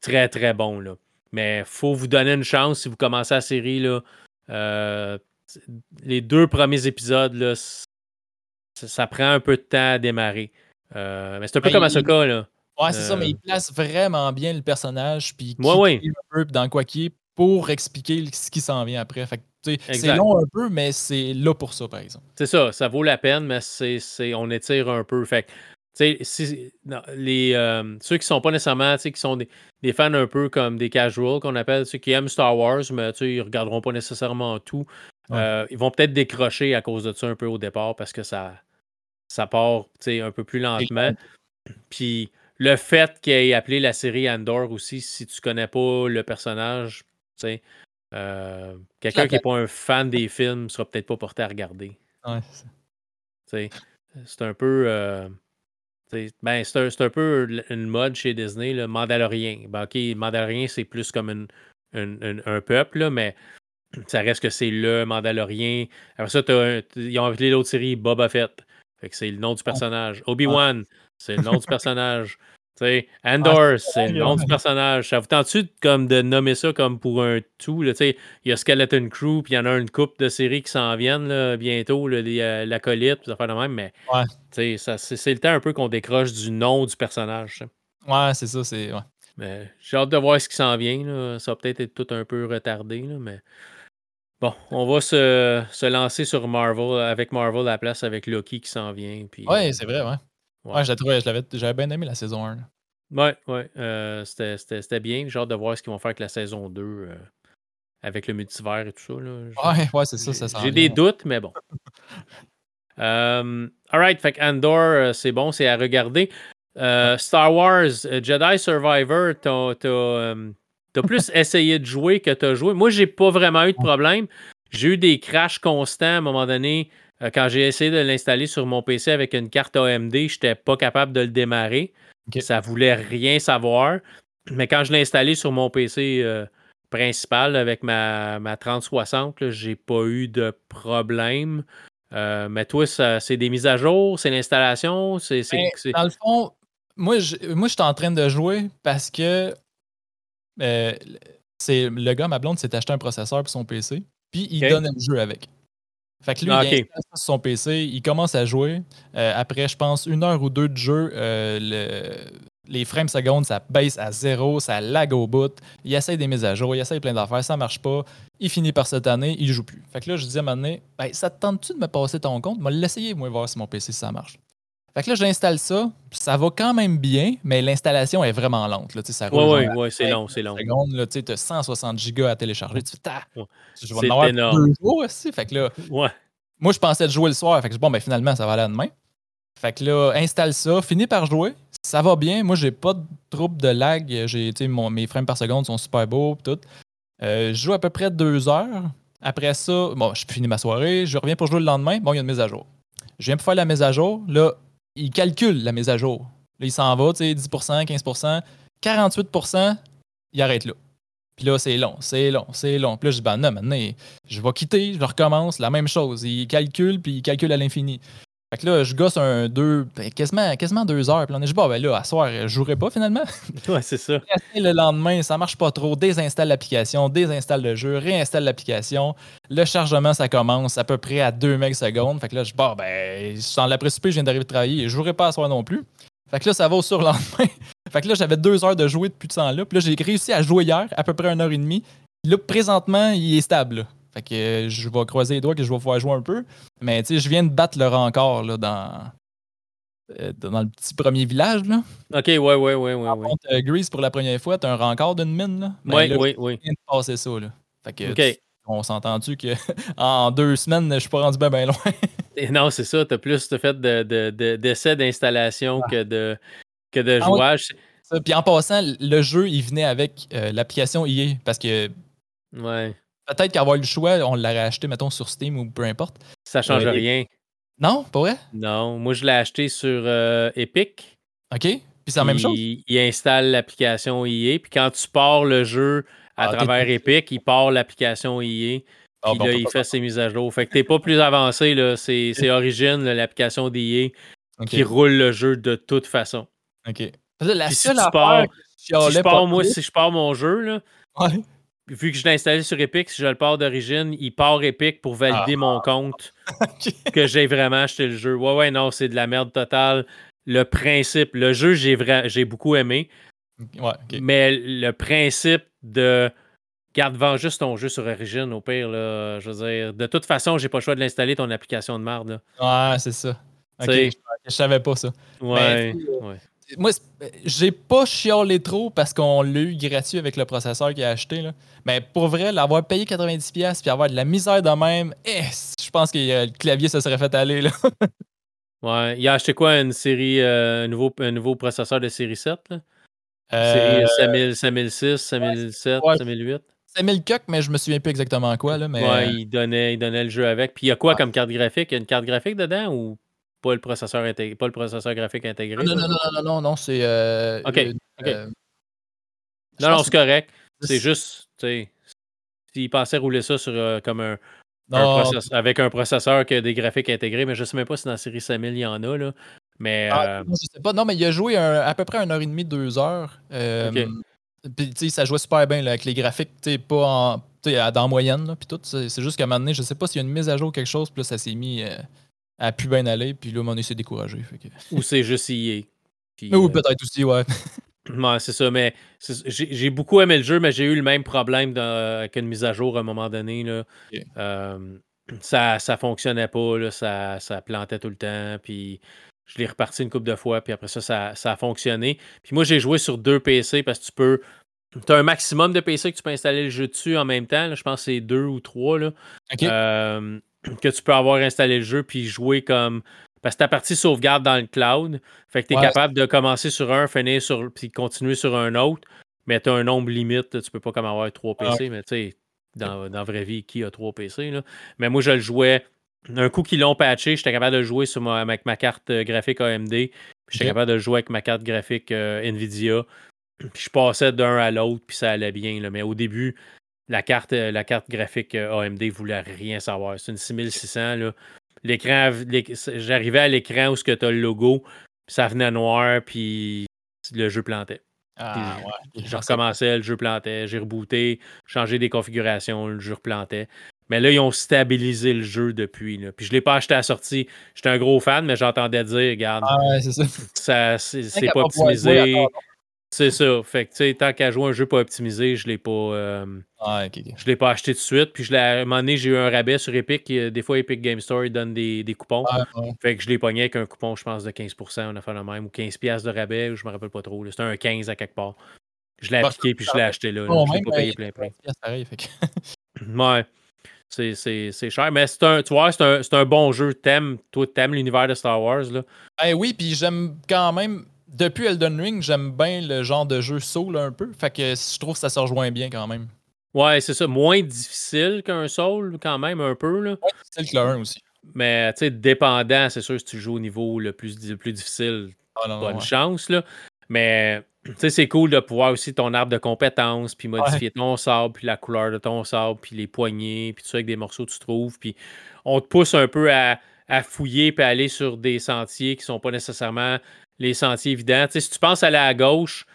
très, très bon. Là. Mais faut vous donner une chance si vous commencez la série. Là, euh, les deux premiers épisodes, là, ça, prend un peu de temps à démarrer. Euh, mais c'est un peu ben, comme Asuka. Là. Ouais, c'est ça, mais il place vraiment bien le personnage. Puis ouais, ouais. un peu dans quoi qui est pour expliquer ce qui s'en vient après. c'est long un peu, mais c'est là pour ça, par exemple. C'est ça, ça vaut la peine, mais c'est, on étire un peu. Fait si, les, euh, ceux qui sont pas nécessairement, qui sont des, fans un peu comme des casuals qu'on appelle, ceux qui aiment Star Wars, mais ils regarderont pas nécessairement tout. Euh, ils vont peut-être décrocher à cause de ça un peu au départ parce que ça, ça part un peu plus lentement. Puis le fait qu'il ait appelé la série Andor aussi, si tu connais pas le personnage, euh, quelqu'un qui n'est pas un fan des films sera peut-être pas porté à regarder. c'est un peu. Euh, ben, c'est un, peu une mode chez Disney, le Mandalorien. Ben, ok, Mandalorien, c'est plus comme un peuple, mais ça reste que c'est le Mandalorien. Après ça, ils ont appelé l'autre série Boba Fett. c'est le nom du personnage. Obi-Wan, c'est le nom du personnage. Sais, Andor, c'est le nom du personnage. Ça vous tente-tu comme de nommer ça comme pour un tout? Il y a Skeleton Crew, puis il y en a une coupe de séries qui s'en viennent là, bientôt, euh, l'acolyte, ça fait de même, mais c'est, le temps un peu qu'on décroche du nom du personnage. Ouais, c'est ça, c'est. Ouais. Mais j'ai hâte de voir ce qui s'en vient. Là. Ça va peut-être être tout un peu retardé, là, mais. Bon, on va se, se, lancer sur Marvel, avec Marvel à la place avec Loki qui s'en vient. Puis, ouais, c'est vrai, ouais. Ouais, j'avais bien aimé la saison 1. Ouais, ouais. Euh, c'était bien. J'ai hâte de voir ce qu'ils vont faire avec la saison 2 euh, avec le multivers et tout ça. Là. Ouais, ouais, c'est ça, ça J'ai des doutes, mais bon. euh, Alright, fait Andor, c'est bon, c'est à regarder. Star Wars, Jedi Survivor, t'as plus essayé de jouer que t'as joué. Moi, j'ai pas vraiment eu de problème. J'ai eu des crashs constants à un moment donné. Euh, quand j'ai essayé de l'installer sur mon PC avec une carte AMD, je n'étais pas capable de le démarrer. Ça Ça voulait rien savoir. Mais quand je l'ai installé sur mon PC euh, principal avec ma, ma 3060, j'ai pas eu de problème. Euh, mais toi, c'est des mises à jour, c'est l'installation, c'est. Ben, dans le fond, moi, je, moi, suis en train de jouer parce que c'est le gars, ma blonde, s'est acheté un processeur pour son PC, puis il donne un jeu avec. Fait que lui, il installe sur son PC, il commence à jouer. Euh, après, je pense, une heure ou deux de jeu, euh, les frames secondes, ça baisse à zéro, ça lag au bout. Il essaye des mises à jour, il essaye plein d'affaires, ça marche pas. Il finit par cette année, il joue plus. Fait que là, je dis à un moment donné, ben, ça te tente-tu de me passer ton compte? Moi, l'essayer, moi, voir si mon PC, ça marche. Fait que là, j'installe ça. Ça va quand même bien, mais l'installation est vraiment lente. Là, ça oui, oui, c'est long, c'est long. Tu as 160 gigas à télécharger. Tu fais, je vais en avoir deux jours aussi. Fait que là, ouais. moi, je pensais de jouer le soir. Fait que bon, ben, finalement, ça va aller demain. Fait que là, installe ça, finis par jouer. Ça va bien. Moi, j'ai pas de trouble de lag. J'ai, mes frames par seconde sont super beaux. Tout. Euh, je joue à peu près deux heures. Après ça, bon, je finis ma soirée. Je reviens pour jouer le lendemain. Bon, il y a une mise à jour. Je viens pour faire la mise à jour. Là, il calcule la mise à jour. Là, il s'en va, tu sais, 10% 15% 48% il arrête là. Puis là, c'est long, c'est long, c'est long. Puis là, je dis, ben non, maintenant, je vais quitter, je recommence, la même chose. Il calcule, puis il calcule à l'infini. Fait que là, je gosse un deux, ben, quasiment, quasiment deux heures. Puis on est, je dis, ben là, à soir, je jouerai pas finalement. ouais, c'est ça. Le lendemain, ça marche pas trop. Désinstalle l'application, désinstalle le jeu, réinstalle l'application. Le chargement, ça commence à peu près à 2 secondes. Fait que là, je dis, bon, ben, sans l'après-souper, je viens d'arriver de travailler. Je jouerai pas à soir non plus. Fait que là, ça va au surlendemain. fait que là, j'avais deux heures de jouer depuis ce temps-là. Puis là, j'ai réussi à jouer hier, à peu près une heure et demie. Là, présentement, il est stable. Fait que euh, je vais croiser les doigts que je vais pouvoir jouer un peu. Mais tu sais, je viens de battre le record là, dans, euh, dans le petit premier village. Là. Ok, ouais, ouais, ouais, ouais. ouais. Euh, Grease pour la première fois, t'as un record d'une mine. Là. Ben oui, oui, Je viens de passer ça. Là. Fait que, on s'entend-tu qu'en deux semaines, je suis pas rendu bien, bien loin? non, c'est ça. T'as plus fait d'essais de, d'installation ah. que de, que de ah jouage. Puis en passant, le jeu, il venait avec l'application EA parce que. Ouais. Peut-être qu'avoir le choix, on l'aurait acheté, mettons, sur Steam ou peu importe. Ça change rien. Non, pas vrai? Non, moi je l'ai acheté sur euh, Epic. OK. Puis c'est la même chose? Il installe l'application EA. Puis quand tu pars le jeu à Ah, travers Epic, il part l'application EA. Ah, Puis bon, là, il fait ses mises à jour. Fait que t'es pas plus avancé, là. C'est c'est Origin, l'application d'EA, Ok, qui roule le jeu de toute façon. ok. La Puis si seule tu pars- Si je pars, moi, si je pars mon jeu, là, Ouais. Vu que je l'ai installé sur Epic, si je le pars d'origine, il part Epic pour valider mon compte que j'ai vraiment acheté le jeu. Ouais, ouais, non, c'est de la merde totale. Le principe, le jeu, j'ai vra- j'ai beaucoup aimé, Ouais, mais le principe de garde vend juste ton jeu sur Origin, au pire, là, je veux dire, de toute façon, j'ai pas le choix de l'installer, ton application de merde. là. Ouais, c'est ça. Ok, je, je savais pas ça. Ouais, ouais. Moi, c'est- j'ai pas chialé trop parce qu'on l'a eu gratuit avec le processeur qu'il a acheté. Là. Mais pour vrai, l'avoir payé 90$ puis avoir de la misère de même, eh, je pense que euh, le clavier, ça serait fait aller. Là. Ouais. Il a acheté quoi, une série, euh, un, nouveau, un nouveau processeur de série 7, là? Euh, Série 5000, 5006, 5007, ouais. 5008. 5000 coques, mais je me souviens plus exactement quoi. Là, mais, Ouais, euh, il donnait, il donnait le jeu avec. Puis il y a quoi comme carte graphique? Il y a une carte graphique dedans ou pas le processeur, intégré, pas le processeur graphique intégré? non, non, non, non, non, non, c'est. euh, Ok, euh, euh, Non, non, c'est correct. C'est juste, tu sais, s'il pensait rouler ça sur euh, comme un, un Non, process- avec un processeur qui a des graphiques intégrés, mais je sais même pas si dans la série 5000 il y en a, là. Mais Ah, non, je sais pas. Non, mais il a joué un- à peu près une heure et demie, deux heures. Euh, Puis, tu sais, ça jouait super bien là, avec les graphiques, tu sais, pas en. Dans la moyenne, là, puis tout. C'est juste qu'à un moment donné, je sais pas s'il y a une mise à jour ou quelque chose, puis là, ça s'est mis à plus bien aller, puis là, donné, c'est découragé. Fait que... ou c'est juste EA. Puis, oui, euh, peut-être aussi, ouais. Ouais, c'est ça, mais j'ai beaucoup aimé le jeu, mais j'ai eu le même problème dans- avec une mise à jour à un moment donné. Là. Euh, ça, ça fonctionnait pas, là, ça, ça plantait tout le temps, puis je l'ai reparti une couple de fois, puis après ça, ça, ça a fonctionné. Puis moi, j'ai joué sur deux PC parce que tu peux. Tu as un maximum de PC que tu peux installer le jeu dessus en même temps. là. je pense que c'est deux ou trois. Là. Ok. Euh, que tu peux avoir installé le jeu puis jouer comme. Parce que ta partie sauvegarde dans le cloud. Fait que tu es Ouais. capable de commencer sur un, finir sur. puis continuer sur un autre. Mais tu as un nombre limite. Tu peux pas comme avoir trois PC. Mais tu sais, dans, dans la vraie vie, qui a trois PC? Là? Mais moi, je le jouais. Un coup qu'ils l'ont patché, j'étais capable de le jouer sur ma- avec ma carte euh, graphique AMD. J'étais capable de jouer avec ma carte graphique euh, Nvidia. Puis je passais d'un à l'autre, puis ça allait bien. là. Mais au début, la carte, euh, la carte graphique euh, AMD voulait rien savoir. C'est une 6600. là. L'écran, l'éc- j'arrivais à l'écran où tu as le logo, puis ça venait noir, puis le jeu plantait. Ah, ouais. Je recommençais, le jeu plantait. J'ai rebooté, changé des configurations, le jeu replantait. Mais là, ils ont stabilisé le jeu depuis. Là. Puis je ne l'ai pas acheté à la sortie. J'étais un gros fan, mais j'entendais dire, regarde, Ah, ouais, c'est ça. ça, c'est, pas optimisé. C'est ça. Fait que, tu sais, tant qu'à jouer un jeu pas optimisé, je l'ai pas, euh, Ah, je l'ai pas acheté tout de suite. Puis je l'ai, à un moment donné, j'ai eu un rabais sur Epic. Euh, Des fois, Epic Game Store, ils donnent des, des coupons. Ouais. Fait que je l'ai pogné avec un coupon, je pense, de 15%, on a fait le même, ou 15$ piastres de rabais, je me rappelle pas trop. là. C'était un 15 à quelque part. Je l'ai Bah, appliqué puis je l'ai acheté là. là. Bon, je l'ai pas payé plein prix. pièce pareil, fait que- Ouais. C'est, cher. Mais c'est un, tu vois, c'est un, bon jeu. T'aimes, toi, t'aimes l'univers de Star Wars. Là. Ben oui, puis j'aime quand même. Depuis Elden Ring, j'aime bien le genre de jeu soul un peu. Fait que je trouve que ça se rejoint bien quand même. Ouais, c'est ça. Moins difficile qu'un Soul, quand même, un peu. Là. C'est le que le 1 aussi. Mais, tu sais, dépendant, c'est sûr, si tu joues au niveau le plus, le plus difficile, Ah, non, bonne ouais. chance. Là. Mais tu sais, c'est cool de pouvoir aussi ton arbre de compétences, puis modifier ton sable, puis la couleur de ton sable, puis les poignées, puis tout ça avec des morceaux que tu trouves. Puis on te pousse un peu à, à fouiller, puis à aller sur des sentiers qui sont pas nécessairement les sentiers évidents. Si tu penses aller à gauche,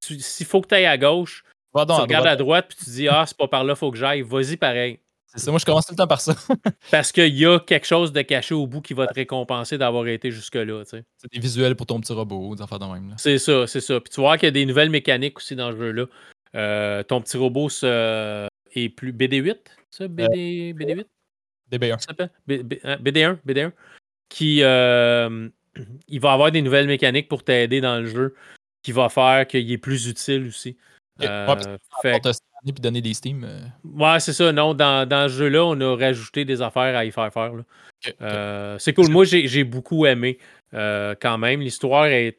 s'il faut que tu ailles à gauche, Va tu à regardes droite. à droite, puis tu dis, ah, c'est pas par là, faut que j'aille. Vas-y pareil. C'est moi je commence tout le temps par ça. Parce qu'il y a quelque chose de caché au bout qui va te récompenser d'avoir été jusque-là. c'est des visuels pour ton petit robot, des affaires de même. C'est ça, c'est ça. Puis tu vois qu'il y a des nouvelles mécaniques aussi dans ce jeu-là. Euh, ton petit robot se- est plus BD8, ça? BD, BD8, DB1. ça s'appelle? B- B- hein, BD1, BD1. Qui, euh, il va avoir des nouvelles mécaniques pour t'aider dans le jeu, qui va faire qu'il est plus utile aussi. Ok. Euh, Ouais, fait puis donner des Steam. euh, Ouais, c'est ça. Non, dans, dans ce jeu-là, on a rajouté des affaires à y faire faire. Euh, c'est cool. Moi, j'ai beaucoup aimé euh, quand même. L'histoire est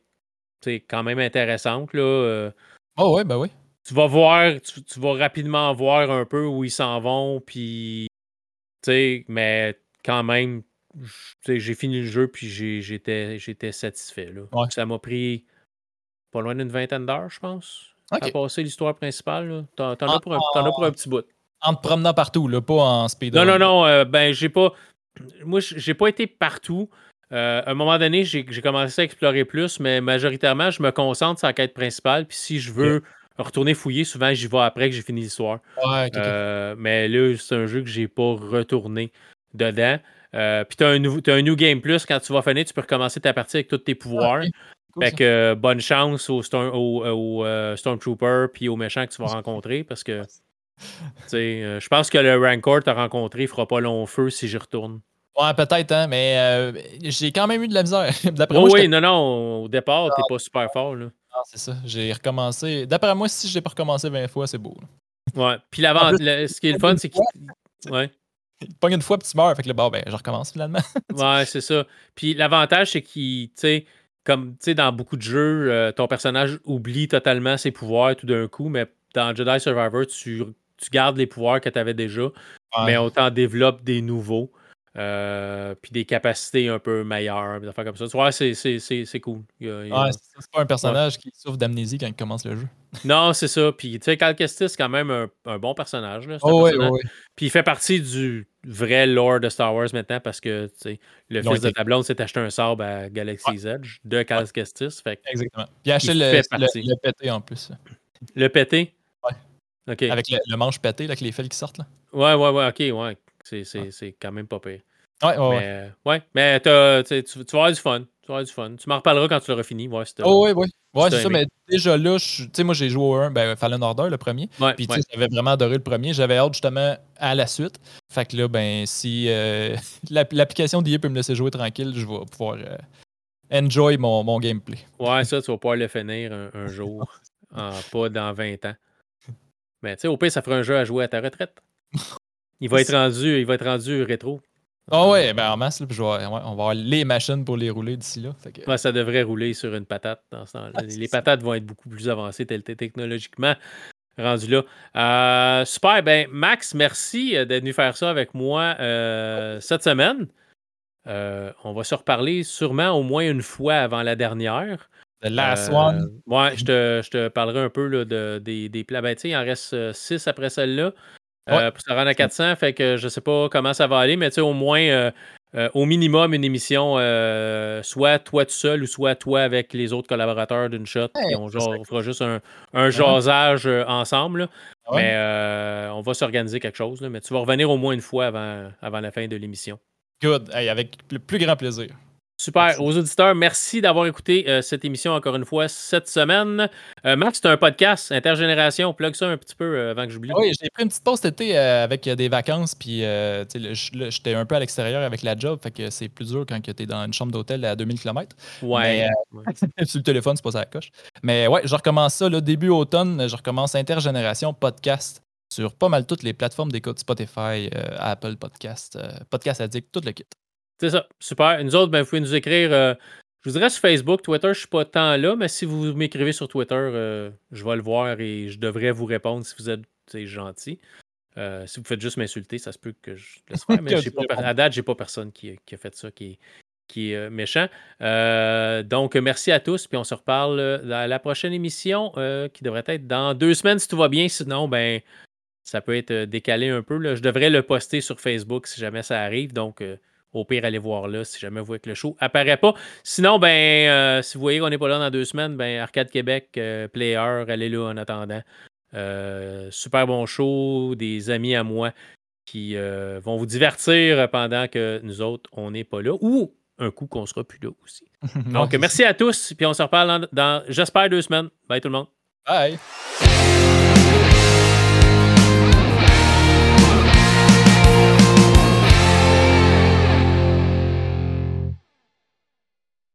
quand même intéressante. Là. Oh ouais, ben oui. tu vas voir, tu, tu vas rapidement voir un peu où ils s'en vont, puis, tu sais, mais quand même, j'ai fini le jeu, puis j'étais satisfait. Là. Ouais. Ça m'a pris pas loin d'une vingtaine d'heures, je pense. à passer l'histoire principale. T'en as, pour un, pour un petit bout. En te promenant partout, là, pas en speed. Non, non, non. Euh, ben, j'ai pas. Moi, j'ai pas été partout. Euh, à un moment donné, j'ai commencé à explorer plus, mais majoritairement, je me concentre sur la quête principale. Puis si je veux retourner fouiller, souvent, j'y vais après que j'ai fini l'histoire. Euh, mais là, c'est un jeu que j'ai pas retourné dedans. Puis tu as, un New Game Plus. Quand tu vas finir, tu peux recommencer ta partie avec tous tes pouvoirs. fait que bonne chance au, Stormtrooper puis aux méchants que tu vas rencontrer parce que euh, je pense que le Rancor t'a rencontré il fera pas long feu si j'y retourne. Ouais, peut-être, hein, mais euh, j'ai quand même eu de la misère. D'après moi, oui, non, non, au départ, t'es pas super fort. Là. Ah, c'est ça. J'ai recommencé. D'après moi, si je l'ai pas recommencé 20 fois, c'est beau. Ouais. Puis ce qui est le fun, c'est qu'il. Ouais. Il pogne une fois, puis tu meurs. Fait que là, bon, ben, je recommence finalement. ouais, c'est ça. Puis l'avantage, c'est qu'il, tu sais, comme, tu sais, dans beaucoup de jeux, euh, ton personnage oublie totalement ses pouvoirs tout d'un coup, mais dans Jedi Survivor, tu tu gardes les pouvoirs que tu avais déjà, mais on t'en développe des nouveaux. Euh, puis des capacités un peu meilleures, des affaires comme ça. Ouais, c'est cool. c'est pas un personnage qui souffre d'amnésie quand il commence le jeu. Non, c'est ça. Puis, tu sais, Cal Kestis, c'est quand même un, bon personnage. Là, oh, Puis, il fait partie du vrai lore de Star Wars maintenant parce que, tu sais, le fils de Tablon s'est acheté un sabre à Galaxy's Edge de Cal Kestis. Fait Exactement. Puis, il a acheté le, le, pété en plus. Le pété? Avec le, manche pété, avec les fils qui sortent. Là. Ouais, ouais, ouais, ok, ouais. C'est quand même pas pire. Ouais, ouais. Mais, euh, ouais, mais tu, tu, vas avoir du fun. Tu vas avoir du fun. Tu m'en reparleras quand tu l'auras fini. Ouais, oh, oui, oui. Ouais, c'est ça, mais déjà là, tu sais, moi j'ai joué au 1, ben, Fallen Order, le premier. Ouais, puis j'avais vraiment adoré le premier. J'avais hâte justement à la suite. Fait que là, ben, si euh, l'application d'IA peut me laisser jouer tranquille, je vais pouvoir euh, enjoy mon, mon, gameplay. Ouais, ça, tu vas pouvoir le finir un, jour, pas dans 20 ans. Mais tu sais, au pire, ça fera un jeu à jouer à ta retraite. Il va être rendu, il va être rendu rétro. Ah oh ouais, ben en masse, là, on va avoir les machines pour les rouler d'ici là. Ouais, ça devrait rouler sur une patate dans ce temps-là. les patates vont être beaucoup plus avancées technologiquement rendu là. Euh, super, ben Max, merci euh, d'être venu faire ça avec moi euh, cette semaine. on va se reparler sûrement au moins une fois avant la dernière. The last one. Ouais, je te, je te, parlerai un peu là, de, des, des plats. Ben, il en reste 6 après celle-là. Euh, pour se rendre à 400, fait que je sais pas comment ça va aller, mais tu sais, au moins, euh, euh, au minimum, une émission, soit toi tout seul ou soit toi avec les autres collaborateurs d'une shot. on, fera juste un, un jasage ensemble. Ah mais on va s'organiser quelque chose. mais tu vas revenir au moins une fois avant, avant la fin de l'émission. Good. avec le plus grand plaisir. Super. Aux auditeurs, merci d'avoir écouté euh, cette émission encore une fois cette semaine. Euh, Max, c'est un podcast intergénération. Plug ça un petit peu euh, avant que j'oublie. Oui, j'ai pris une petite pause cet été avec des vacances. Puis j'étais un peu à l'extérieur avec la job. Fait que c'est plus dur quand tu es dans une chambre d'hôtel à 2000 km. Ouais. sur le téléphone, c'est pas ça la coche. Mais ouais, je recommence ça. Là, début automne, je recommence intergénération podcast sur pas mal toutes les plateformes d'écoute Spotify, Apple Podcast, Podcast Addict, tout le kit. C'est ça, super. Nous autres, ben, vous pouvez nous écrire, euh, je vous dirais sur Facebook, Twitter, je ne suis pas tant là, mais si vous m'écrivez sur Twitter, euh, je vais le voir et je devrais vous répondre si vous êtes gentil. Euh, si vous faites juste m'insulter, ça se peut que je laisse faire, mais pas, à date, j'ai pas personne qui, a fait ça qui est, qui est méchant. donc, merci à tous, puis on se reparle à la prochaine émission qui devrait être dans deux semaines si tout va bien. Sinon, ben, ça peut être décalé un peu. Là. Je devrais le poster sur Facebook si jamais ça arrive. Donc, au pire, allez voir là si jamais vous voyez que le show apparaît pas. Sinon, ben, euh, si vous voyez qu'on n'est pas là dans deux semaines, ben, Arcade Québec, euh, Player, allez là en attendant. Euh, super bon show, des amis à moi qui vont vous divertir pendant que nous autres, on n'est pas là. Ou un coup qu'on sera plus là aussi. Donc, merci à tous, puis on se reparle dans, dans j'espère, deux semaines. Bye tout le monde. Bye.